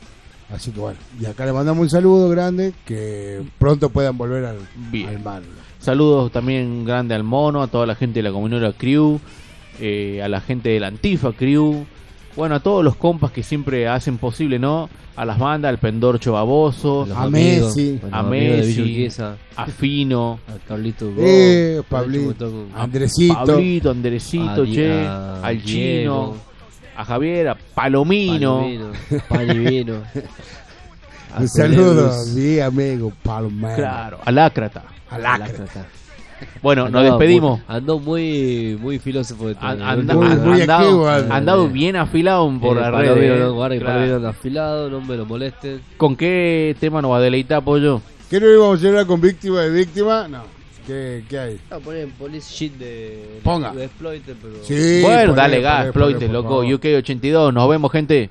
Así que bueno, y acá le mandamos un saludo grande, que pronto puedan volver al, Bien. al mar. Saludos también grande al mono, a toda la gente de la comunidad Crew, eh, a la gente de la Antifa Crew, bueno, a todos los compas que siempre hacen posible, ¿no? A las bandas, al Pendorcho Baboso, A amigos, Messi. A Messi. A Fino, a Carlito Eh, Pablito, Botón, Andresito. Pablito, Anderecito, A Che, a al Diego. Chino, a Javier, a Palomino. Palomino, Palivino. a Un saludo, mi amigo Palomero. Claro, al Ácrata. Al a. Lácrata. Bueno, nos Andaba despedimos. muy- Andó muy, muy filósofo de todo. An- el anda- último Muy- muy andado, activo, anda. andado bien afilado por Eh, la red. no, guarda que Claro. Afilado, no me lo molesten. ¿Con qué tema nos va a deleitar, Pollo? ¿Qué no íbamos a hablar con víctima de víctima? No. ¿Qué, qué hay? Voy a poner en police shit de, Ponga. de Exploiter, pero... Sí, bueno, poné, dale poné, gas, poné, exploite, por loco. favor. UK82, nos vemos, gente.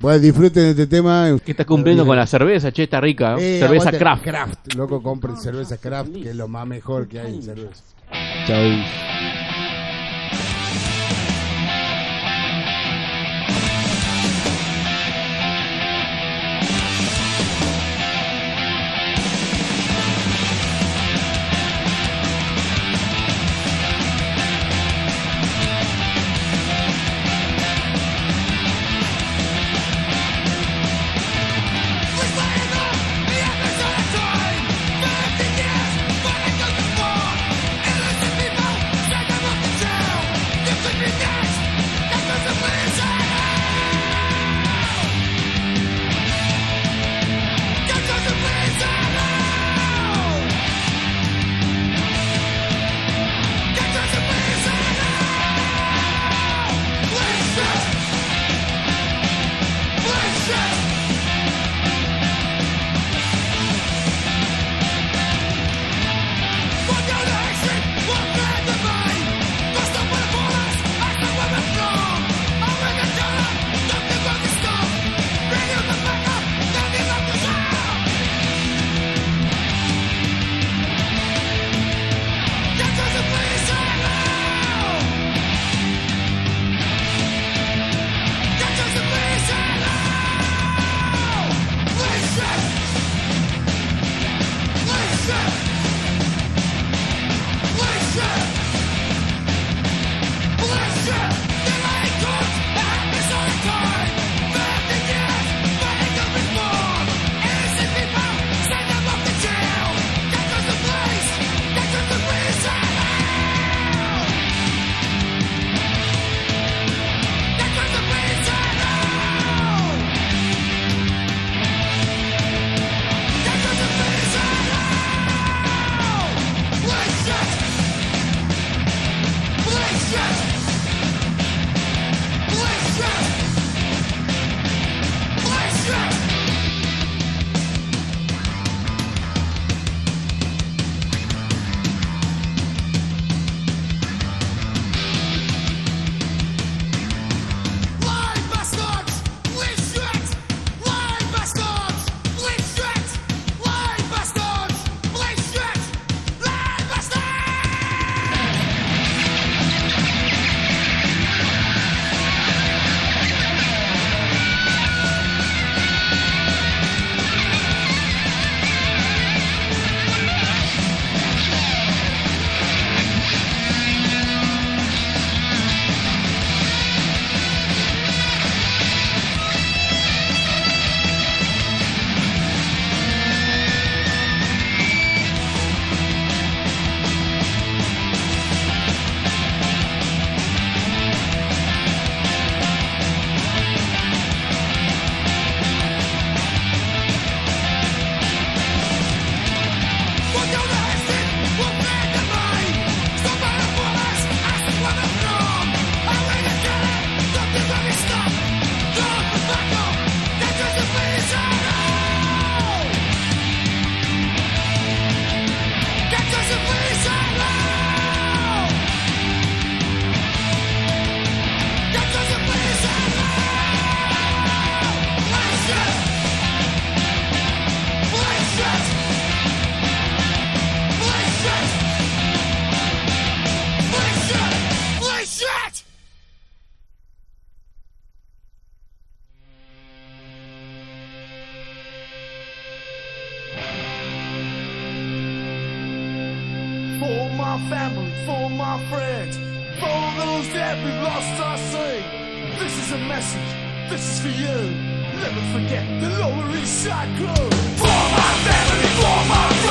Bueno, disfruten de este tema. ¿Qué estás cumpliendo con la cerveza? Che, está rica. ¿eh? Eh, cerveza craft. Craft. Loco, compren cerveza craft, que es lo más mejor que hay en cerveza. Chau. My family, for my friends, for those that we lost I say. This is a message, this is for you. Never forget the Lower East Side Crew. For my family, for my friends,